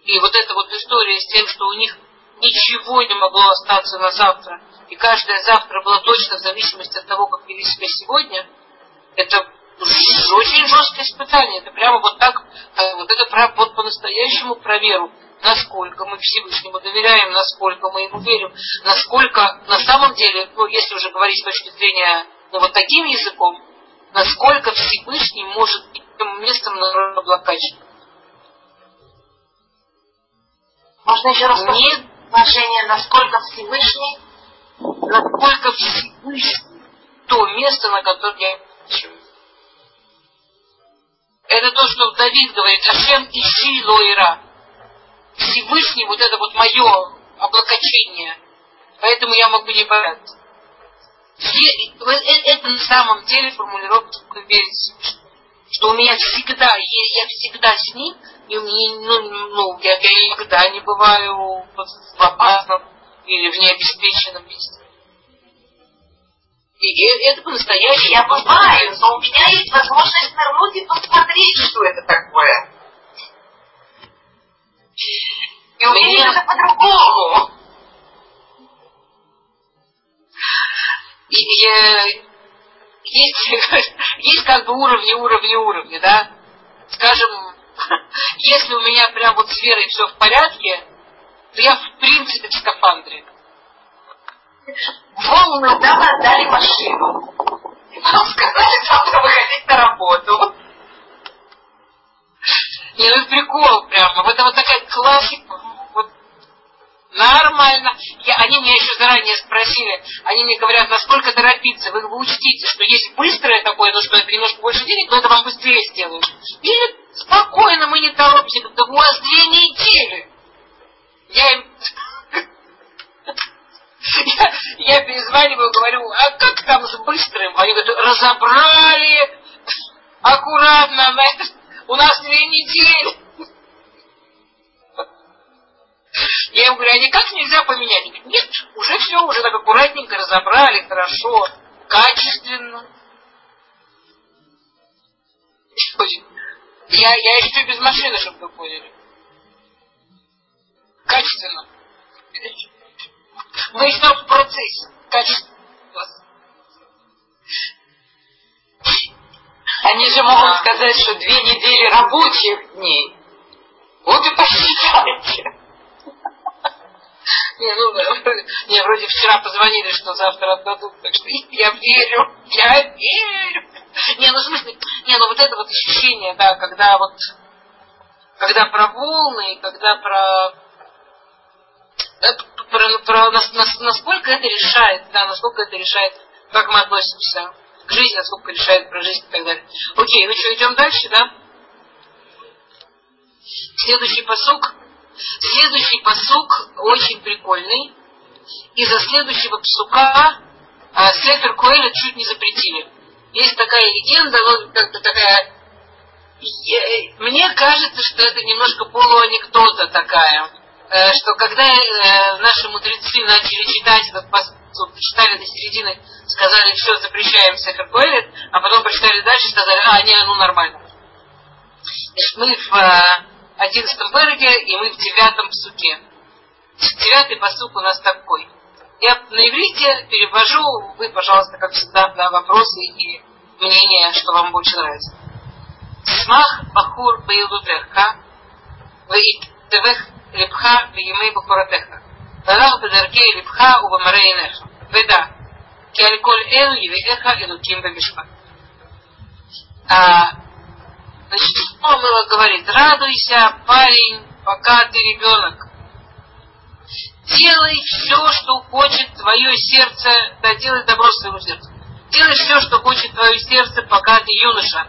и вот эта вот история с тем, что у них ничего не могло остаться на завтра, и каждое завтра было точно в зависимости от того, как вели себя сегодня, это очень жесткое испытание. Это прямо вот так, э, вот это вот по-настоящему про веру насколько мы Всевышнему доверяем, насколько мы ему верим, насколько на самом деле, ну, если уже говорить с точки зрения ну, вот таким языком, насколько Всевышний может быть тем местом на облакаче. Можно еще раз Нет отношение, насколько Всевышний, насколько Всевышний то место, на котором я хочу. Это то, что Давид говорит, Ашем ищи лоира. Всевышний вот это вот мое облокочение. Поэтому я могу не бояться. Э, это на самом деле формулировка верить что у меня всегда я всегда с ним, и у меня, ну, ну я, я никогда не бываю в опасном или в необеспеченном месте. И это по-настоящему. Я бываю, но у меня есть возможность нырнуть и посмотреть, что это такое. И увидеть это по-другому. И, и, есть, есть как бы уровни, уровни, уровни, да? Скажем, если у меня прям вот с верой все в порядке, то я в принципе в скафандре. Волны нам отдали машину. Нам сказали завтра выходить на работу. Не, ну прикол прямо. Вот это вот такая классика. Нормально. Я, они меня еще заранее спросили, они мне говорят, насколько торопиться. Вы, вы учтите, что есть быстрое такое, но что это немножко больше денег, но это вам быстрее сделают. Или спокойно, мы не торопимся. Да у вас две недели. Я им... Я, я перезваниваю, говорю, а как там с быстрым? Они говорят, разобрали, аккуратно, у нас две недели. Я ему говорю, а никак нельзя поменять? Говорит, нет, уже все, уже так аккуратненько разобрали, хорошо, качественно. Я, я еще без машины, чтобы вы поняли. Качественно. Мы еще в процессе. Качественно. Они же могут сказать, что две недели рабочих дней. Вот и посчитайте. Не, ну, мне вроде вчера позвонили, что завтра отдадут, так что я верю, я верю. Не, ну в смысле, не, ну вот это вот ощущение, да, когда вот, когда про волны, когда про, про, про насколько это решает, да, насколько это решает, как мы относимся к жизни, насколько решает про жизнь и так далее. Окей, ну что, идем дальше, да? Следующий посук. Следующий посук очень прикольный. И за следующего псука а, Сефер Коэля чуть не запретили. Есть такая легенда, вот как-то такая... Мне кажется, что это немножко полуанекдота такая, э, что когда э, наши мудрецы начали читать этот посук, читали до середины, сказали, все, запрещаем Сефер Коэлет, а потом прочитали дальше и сказали, а, не, ну нормально. Значит, мы в э, одиннадцатом береге, и мы в девятом псуке. Девятый посук у нас такой. Я на иврите перевожу, вы, пожалуйста, как всегда, да, вопросы и мнения, что вам больше нравится. Смах бахур баилутеха, ваитевех липха виемей бахуратеха. והלך בדרכי לבך ובמראה עיניך, ודע, כי על כל אלו יביאך אלוקים במשפט. Значит, Мила говорит, радуйся, парень, пока ты ребенок. Делай все, что хочет твое сердце, да делай добро своему сердцу. Делай все, что хочет твое сердце, пока ты юноша.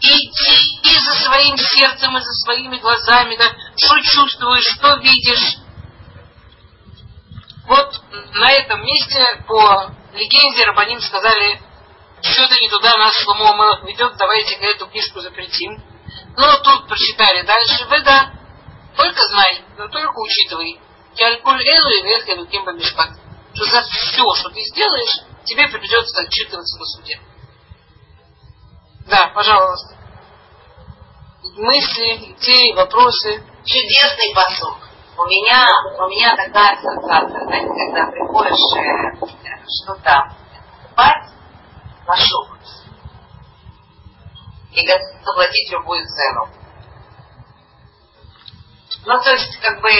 Иди и за своим сердцем, и за своими глазами, да, что чувствуешь, что видишь. Вот на этом месте по легенде Рабаним сказали, что-то не туда нас Шломо ведет, давайте эту книжку запретим. Но тут прочитали дальше, вы да, только знай, но только учитывай. Кялькуль элу и вех элуким бамишпат. Что за все, что ты сделаешь, тебе придется отчитываться на суде. Да, пожалуйста. Мысли, идеи, вопросы. Чудесный посуд. У меня, у меня такая ассоциация, знаете, когда приходишь э, что-то спать на шуб и готов заплатить любую цену. Ну, то есть, как бы,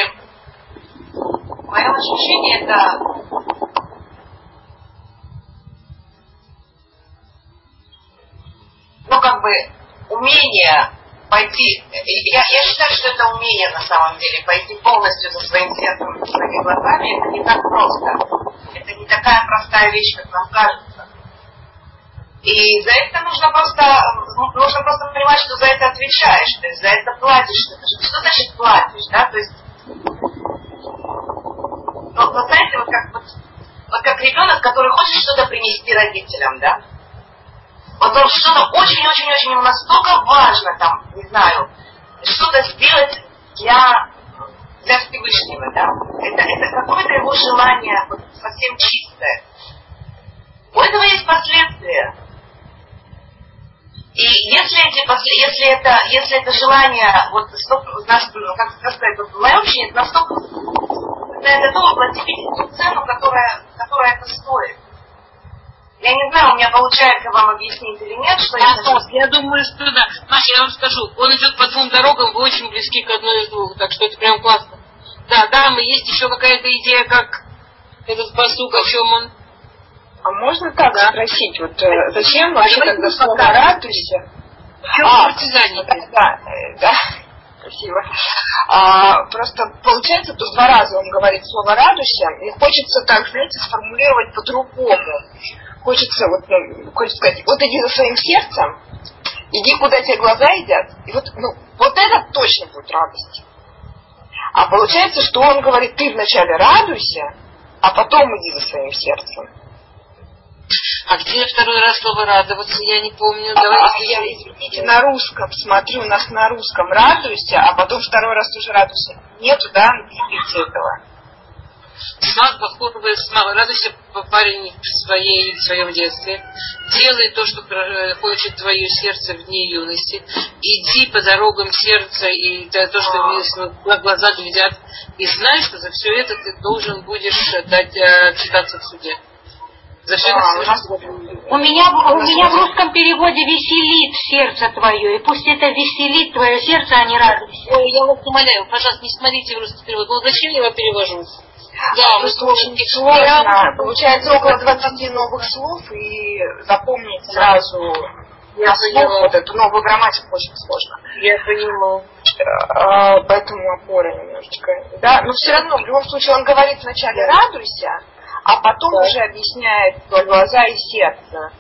мое ощущение это ну, как бы, умение пойти, я, я считаю, что это умение на самом деле, пойти полностью за своим сердцем, за своими глазами, это не так просто. Это не такая простая вещь, как нам кажется. И за это нужно просто, нужно просто понимать, что за это отвечаешь, то есть за это платишь. Что значит платишь, да? То есть, ну, вы знаете, вот как, вот, вот как ребенок, который хочет что-то принести родителям, да? Вот он что-то очень-очень-очень ему настолько важно там, не знаю, что-то сделать для, для Всевышнего, да? Это, это какое-то его желание вот, совсем чистое. У этого есть последствия. И если эти если это, если это желание, вот как сказать, вот в моем общении, это настолько, когда я готова платить ту цену, которая, которая это стоит. Я не знаю, у меня получается вам объяснить или нет, что я хочу. Я думаю, что да. Маша, я вам скажу, он идет по двум дорогам, вы очень близки к одной из двух, так что это прям классно. Да, да, мы есть еще какая-то идея, как этот посук, о чем он. А можно так да. спросить, вот э, зачем вообще тогда слово радуйся? А. Да, да, да, спасибо. А, просто получается, тут два раза он говорит слово радуйся, и хочется так, знаете, сформулировать по-другому хочется, вот, ну, хочется сказать, вот иди за своим сердцем, иди куда тебе глаза едят, и вот, ну, вот это точно будет радость. А получается, что он говорит, ты вначале радуйся, а потом иди за своим сердцем. А где второй раз слово радоваться, я не помню. А, Давайте. я, извините, на русском смотрю, у нас на русском радуйся, а потом второй раз тоже радуйся. Нету, да, английского этого? Бахуровый, смак, радуйся, парень, в, своей, в своем детстве. Делай то, что э, хочет твое сердце в дни юности. Иди по дорогам сердца и да, то, что видишь, на глаза глядят. И знай, что за все это ты должен будешь дать, э, читаться в суде. А, у меня, в- у меня в русском переводе веселит сердце твое, и пусть это веселит твое сердце, а не радуйся. Ой, я вас умоляю, пожалуйста, не смотрите в русский перевод. Ну зачем я его перевожу? Да, мы очень сложно. Получается около 20 новых слов, и запомнить сразу Я слух поняла. вот эту новую грамматику очень сложно. Я понимаю. А, Поэтому опора немножечко. Да, но все равно, в любом случае, он говорит вначале радуйся, а потом Да. уже объясняет глаза и сердце.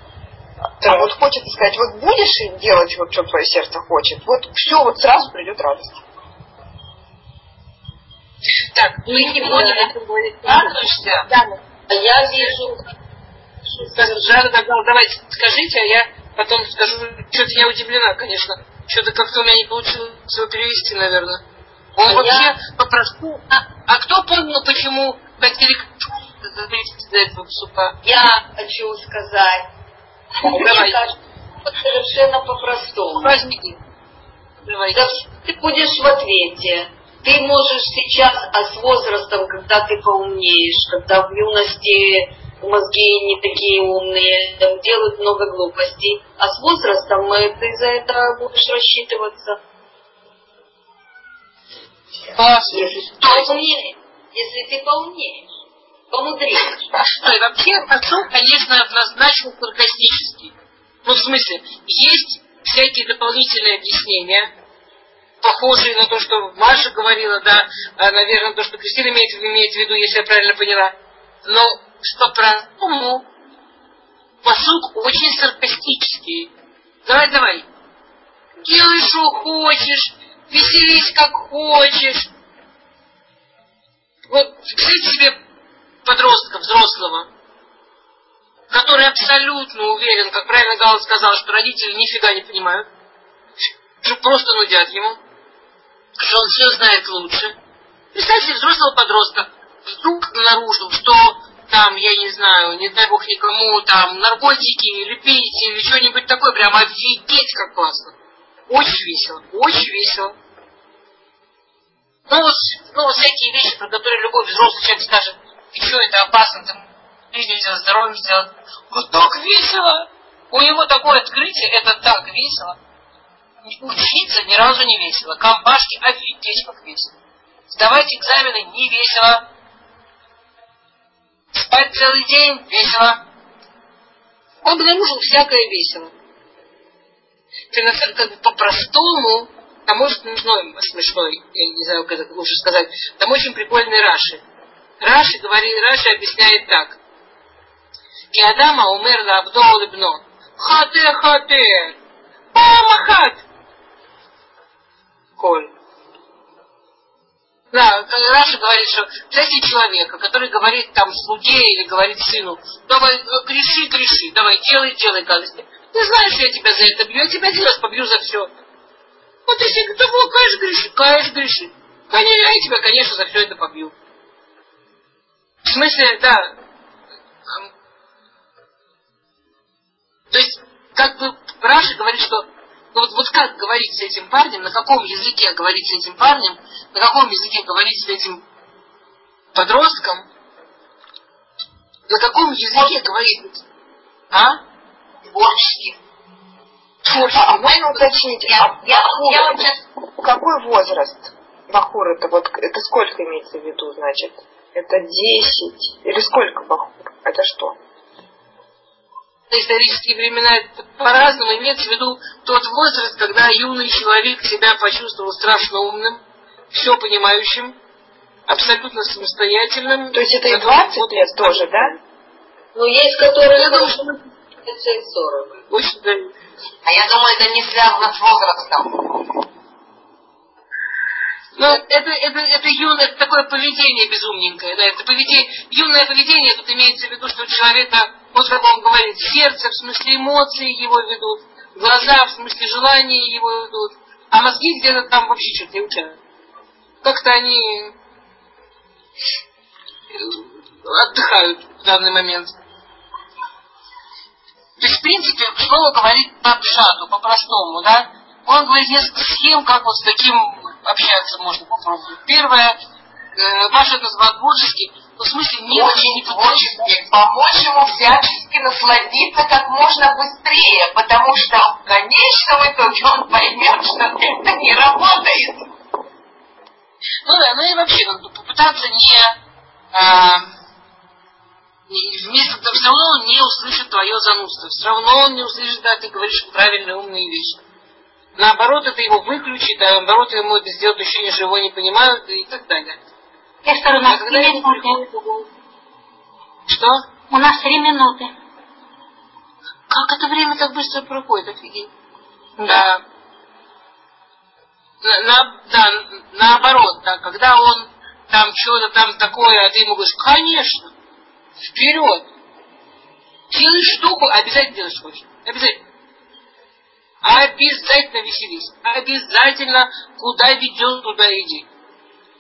А вот хочется сказать, вот будешь делать вот что твое сердце хочет, вот все, вот сразу придет радость. Так, мы не будем говорить. Радуешься? Да, А я вижу, Жара сказала, давайте скажите, а я потом скажу. Что-то я удивлена, конечно. Что-то как-то у меня не получилось его перевести, наверное. Он А вообще я- попрошу. А, а кто понял, почему хотели запретить до этого супа? я хочу сказать, мне кажется, совершенно по-простому. Да, ты будешь в ответе. Ты можешь сейчас, а с возрастом, когда ты поумнеешь, когда в юности мозги не такие умные, там делают много глупостей, а с возрастом э, ты за это будешь рассчитываться. Ты поумнеешь, если ты поумнеешь, помудреешь. Ой, вообще отцов, конечно, однозначно саркастический. Ну, в смысле, есть всякие дополнительные объяснения, похожие на то, что Маша говорила, да, а, наверное, то, что Кристина имеет, имеет в виду, если я правильно поняла. Но что про ну, посук очень саркастический. Давай, давай. Делай, что хочешь, веселись, как хочешь. Вот представьте себе подростка, взрослого, который абсолютно уверен, как правильно Гала сказала, что родители нифига не понимают, что просто нудят ему, что он все знает лучше. Представьте взрослого подростка, вдруг обнаружил, что там, я не знаю, не дай бог никому, там, наркотики или пить, или что-нибудь такое, прям офигеть как классно. Очень весело, очень весело. Ну, вот, ну, вот всякие вещи, про которые любой взрослый человек скажет, и это опасно, там, сделать, здоровье сделать. Вот так весело. У него такое открытие, это так весело. Учиться ни разу не весело. Компашки офигеть как весело. Сдавать экзамены не весело. Спать целый день весело. Обнаружил всякое весело. Ты на самом как бы по-простому, там очень смешной, смешной, я не знаю, как лучше сказать, там очень прикольные Раши. Раши говорит, Раши объясняет так. И Адама умерла Абдол Ибно. Хате хате. Памахат. Коль. Да, Раша говорит, что представьте человека, который говорит там слуге или говорит сыну, давай, э, греши, греши, давай, делай, делай гадости. Ты знаешь, что я тебя за это бью, я тебя делать побью за все. Вот если да вот, конечно, греши, конечно, греши. Конечно, я тебя, конечно, за все это побью. В смысле, да. То есть, как бы Раша говорит, что ну вот, вот как говорить с этим парнем, на каком языке говорить с этим парнем, на каком языке говорить с этим подростком, на каком языке говорить, а? Творчески. А можно уточнить, а Я, Бахур, я вот сейчас какой возраст Бахур это вот это сколько имеется в виду, значит? Это 10 или сколько Бахур? Это что? на исторические времена по-разному имеется в виду тот возраст, когда юный человек себя почувствовал страшно умным, все понимающим, абсолютно самостоятельным. То есть это и Которым 20 вот- лет тоже, да? Ну, есть, которые Я думаю, что мы 30-40. очень да. А я думаю, это не связано с возрастом. Но это, это, это юное, это такое поведение безумненькое. Да, это поведение, юное поведение, тут имеется в виду, что у человека вот как он говорит, сердце в смысле эмоции его ведут, глаза в смысле желания его ведут, а мозги где-то там вообще что-то не учат. Как-то они отдыхают в данный момент. То есть, в принципе, слово говорит по пшату, по-простому, да? Он говорит несколько схем, как вот с таким общаться можно попробовать. Первое, э, Маша назвал божеский, ну, в смысле, не очень, не творчески, помочь ему всячески насладиться как можно быстрее, потому что в конечном итоге он поймет, что это не работает. Ну да, ну и вообще, как попытаться не а, вместо того, все равно он не услышит твое занудство. Все равно он не услышит, да, ты говоришь правильные умные вещи. Наоборот, это его выключит, а наоборот, ему это сделает ощущение, что его не понимают и так далее. Эстер, у нас три минуты. Что? У нас три минуты. Как это время так быстро проходит, офигеть. Да. На, на, да, наоборот, да, когда он там что-то там такое, а ты ему говоришь, конечно, вперед. Делай штуку, обязательно что хочешь. Обязательно. Обязательно веселись. Обязательно куда ведет, туда иди.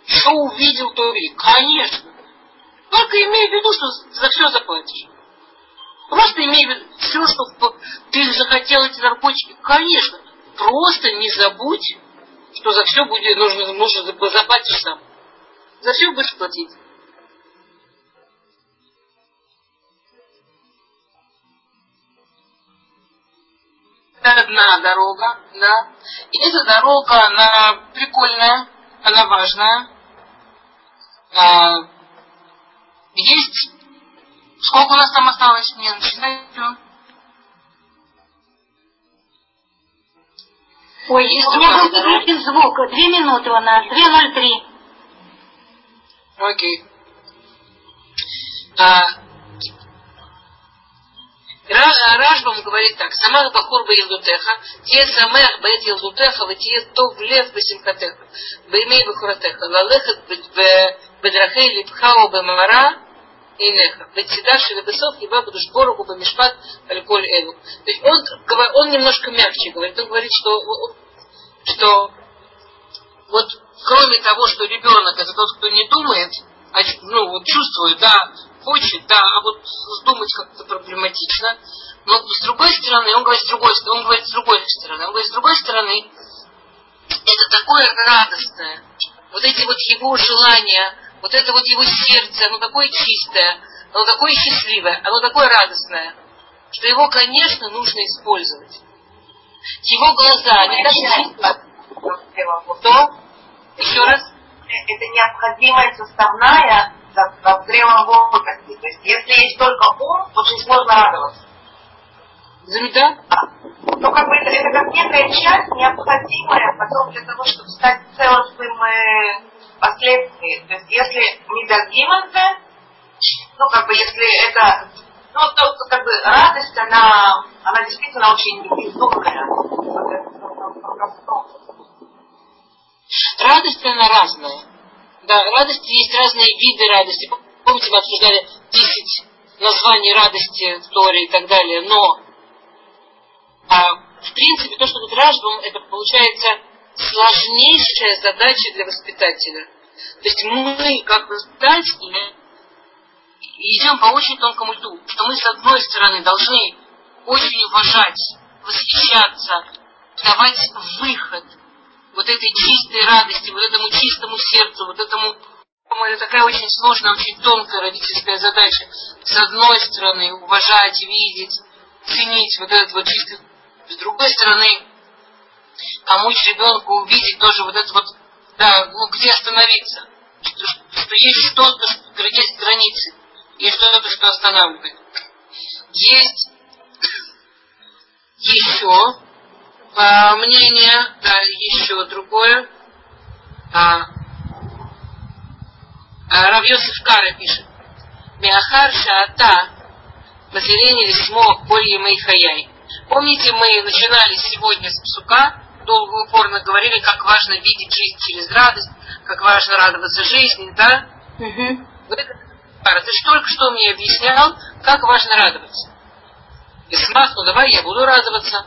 Что увидел, то увидел. Конечно. Только имей в виду, что за все заплатишь. Просто имей в виду, все, что ты захотел эти наркотики, конечно. Просто не забудь, что за все будет нужно, нужно заплатишь сам. За все будешь платить. Одна дорога, да. И эта дорога, она прикольная, она важная. А, есть... Сколько у нас там осталось? Не начинайте. Ой, есть у меня был выключен звук. Две минуты у нас. Две ноль три. Окей. А, Рашбам говорит так, Самах Бахур Елдутеха, Тие Самех Бет Елдутеха, Тие Тов Лев Бесимхатеха, Беймей Бахуратеха, Лалехат Бедрахей Липхау Бемара, Инеха, Бетсидаши Лебесов, Еба Будуш Боруху Бамишпат Альколь Элу. То есть он, он немножко мягче говорит, он говорит, что, что вот кроме того, что ребенок это тот, кто не думает, а, ну, вот чувствует, да, хочет, да, а вот думать как-то проблематично. Но с другой стороны, он говорит с другой стороны, он говорит с другой стороны, он говорит с другой стороны, это такое радостное, вот эти вот его желания, вот это вот его сердце, оно такое чистое, оно такое счастливое, оно такое радостное, что его, конечно, нужно использовать. Его глаза, они даже... Что? Еще раз? Это необходимая составная в зрелом возрасте. То есть, если есть только ум, очень сложно радоваться. Зруда? Ну, как бы это, это как некая часть необходимая потом для того, чтобы стать целостным э, последствием. То есть, если не дадим это, ну, как бы, если это, ну, то, то как бы радость, она, она действительно очень безумная. Радость, она разная. Да, радости есть разные виды радости. Помните, мы обсуждали 10 названий радости в Торе и так далее. Но а, в принципе то, что тут Ражбам, это получается сложнейшая задача для воспитателя. То есть мы, как воспитатели, идем по очень тонкому льду, что мы, с одной стороны, должны очень уважать, восхищаться, давать выход вот этой чистой радости, вот этому чистому сердцу, вот этому это такая очень сложная, очень тонкая родительская задача. С одной стороны, уважать, видеть, ценить вот этот вот чистый. С другой стороны, помочь ребенку увидеть тоже вот это вот, да, ну, где остановиться. Что, что есть что-то, что есть границы. Есть что-то, что останавливает. Есть еще а, мнение, да, еще другое. А, а, Равьосиф Кара пишет. Миахар шаата Мазирени лисмо коль хаяй. Помните, мы начинали сегодня с псука, долго и упорно говорили, как важно видеть жизнь через радость, как важно радоваться жизни, да? Угу. Это, Пара, ты же только что мне объяснял, как важно радоваться. И смах, ну давай я буду радоваться.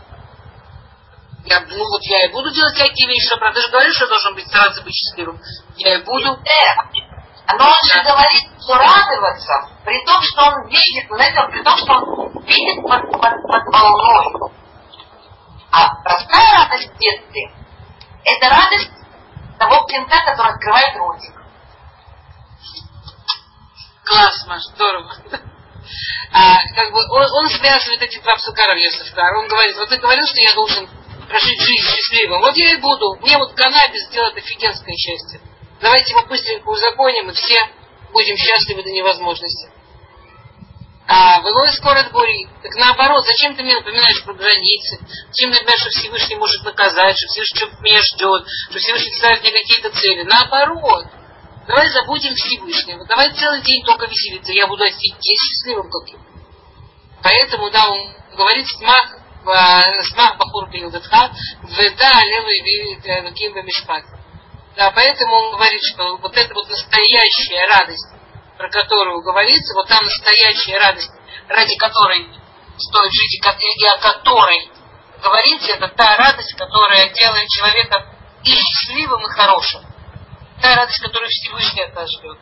Я, ну вот я и буду делать такие вещи, правда, ты же говоришь, что должен быть стараться быть счастливым. Я и буду. Но он же говорит, что радоваться, при том, что он видит, это при том, что он видит под, под, под волной. А простая радость в детстве – это радость того птенца, который открывает ротик. Класс, Маш, здорово. А, как бы он, он связывает эти два псукара Йосифкар. Он говорит, вот ты говорил, что я должен прожить жизнь счастливым. Вот я и буду. Мне вот каннабис сделает офигенское счастье. Давайте его быстренько узаконим, и все будем счастливы до невозможности. А Велой скоро бури. Так наоборот, зачем ты мне напоминаешь про границы? Зачем напоминаешь, что Всевышний может наказать, что Всевышний что меня ждет, что Всевышний ставит мне какие-то цели? Наоборот. Давай забудем Всевышнего. Давай целый день только веселиться. Я буду офигеть счастливым каким. Поэтому, да, он говорит, смах, смах Бахур Бильдатха, веда левый Лаким Бамишпат. Да, поэтому он говорит, что вот эта вот настоящая радость, про которую говорится, вот та настоящая радость, ради которой стоит жить и о которой говорится, это та радость, которая делает человека и счастливым, и хорошим. Та радость, которую Всевышний от нас ждет.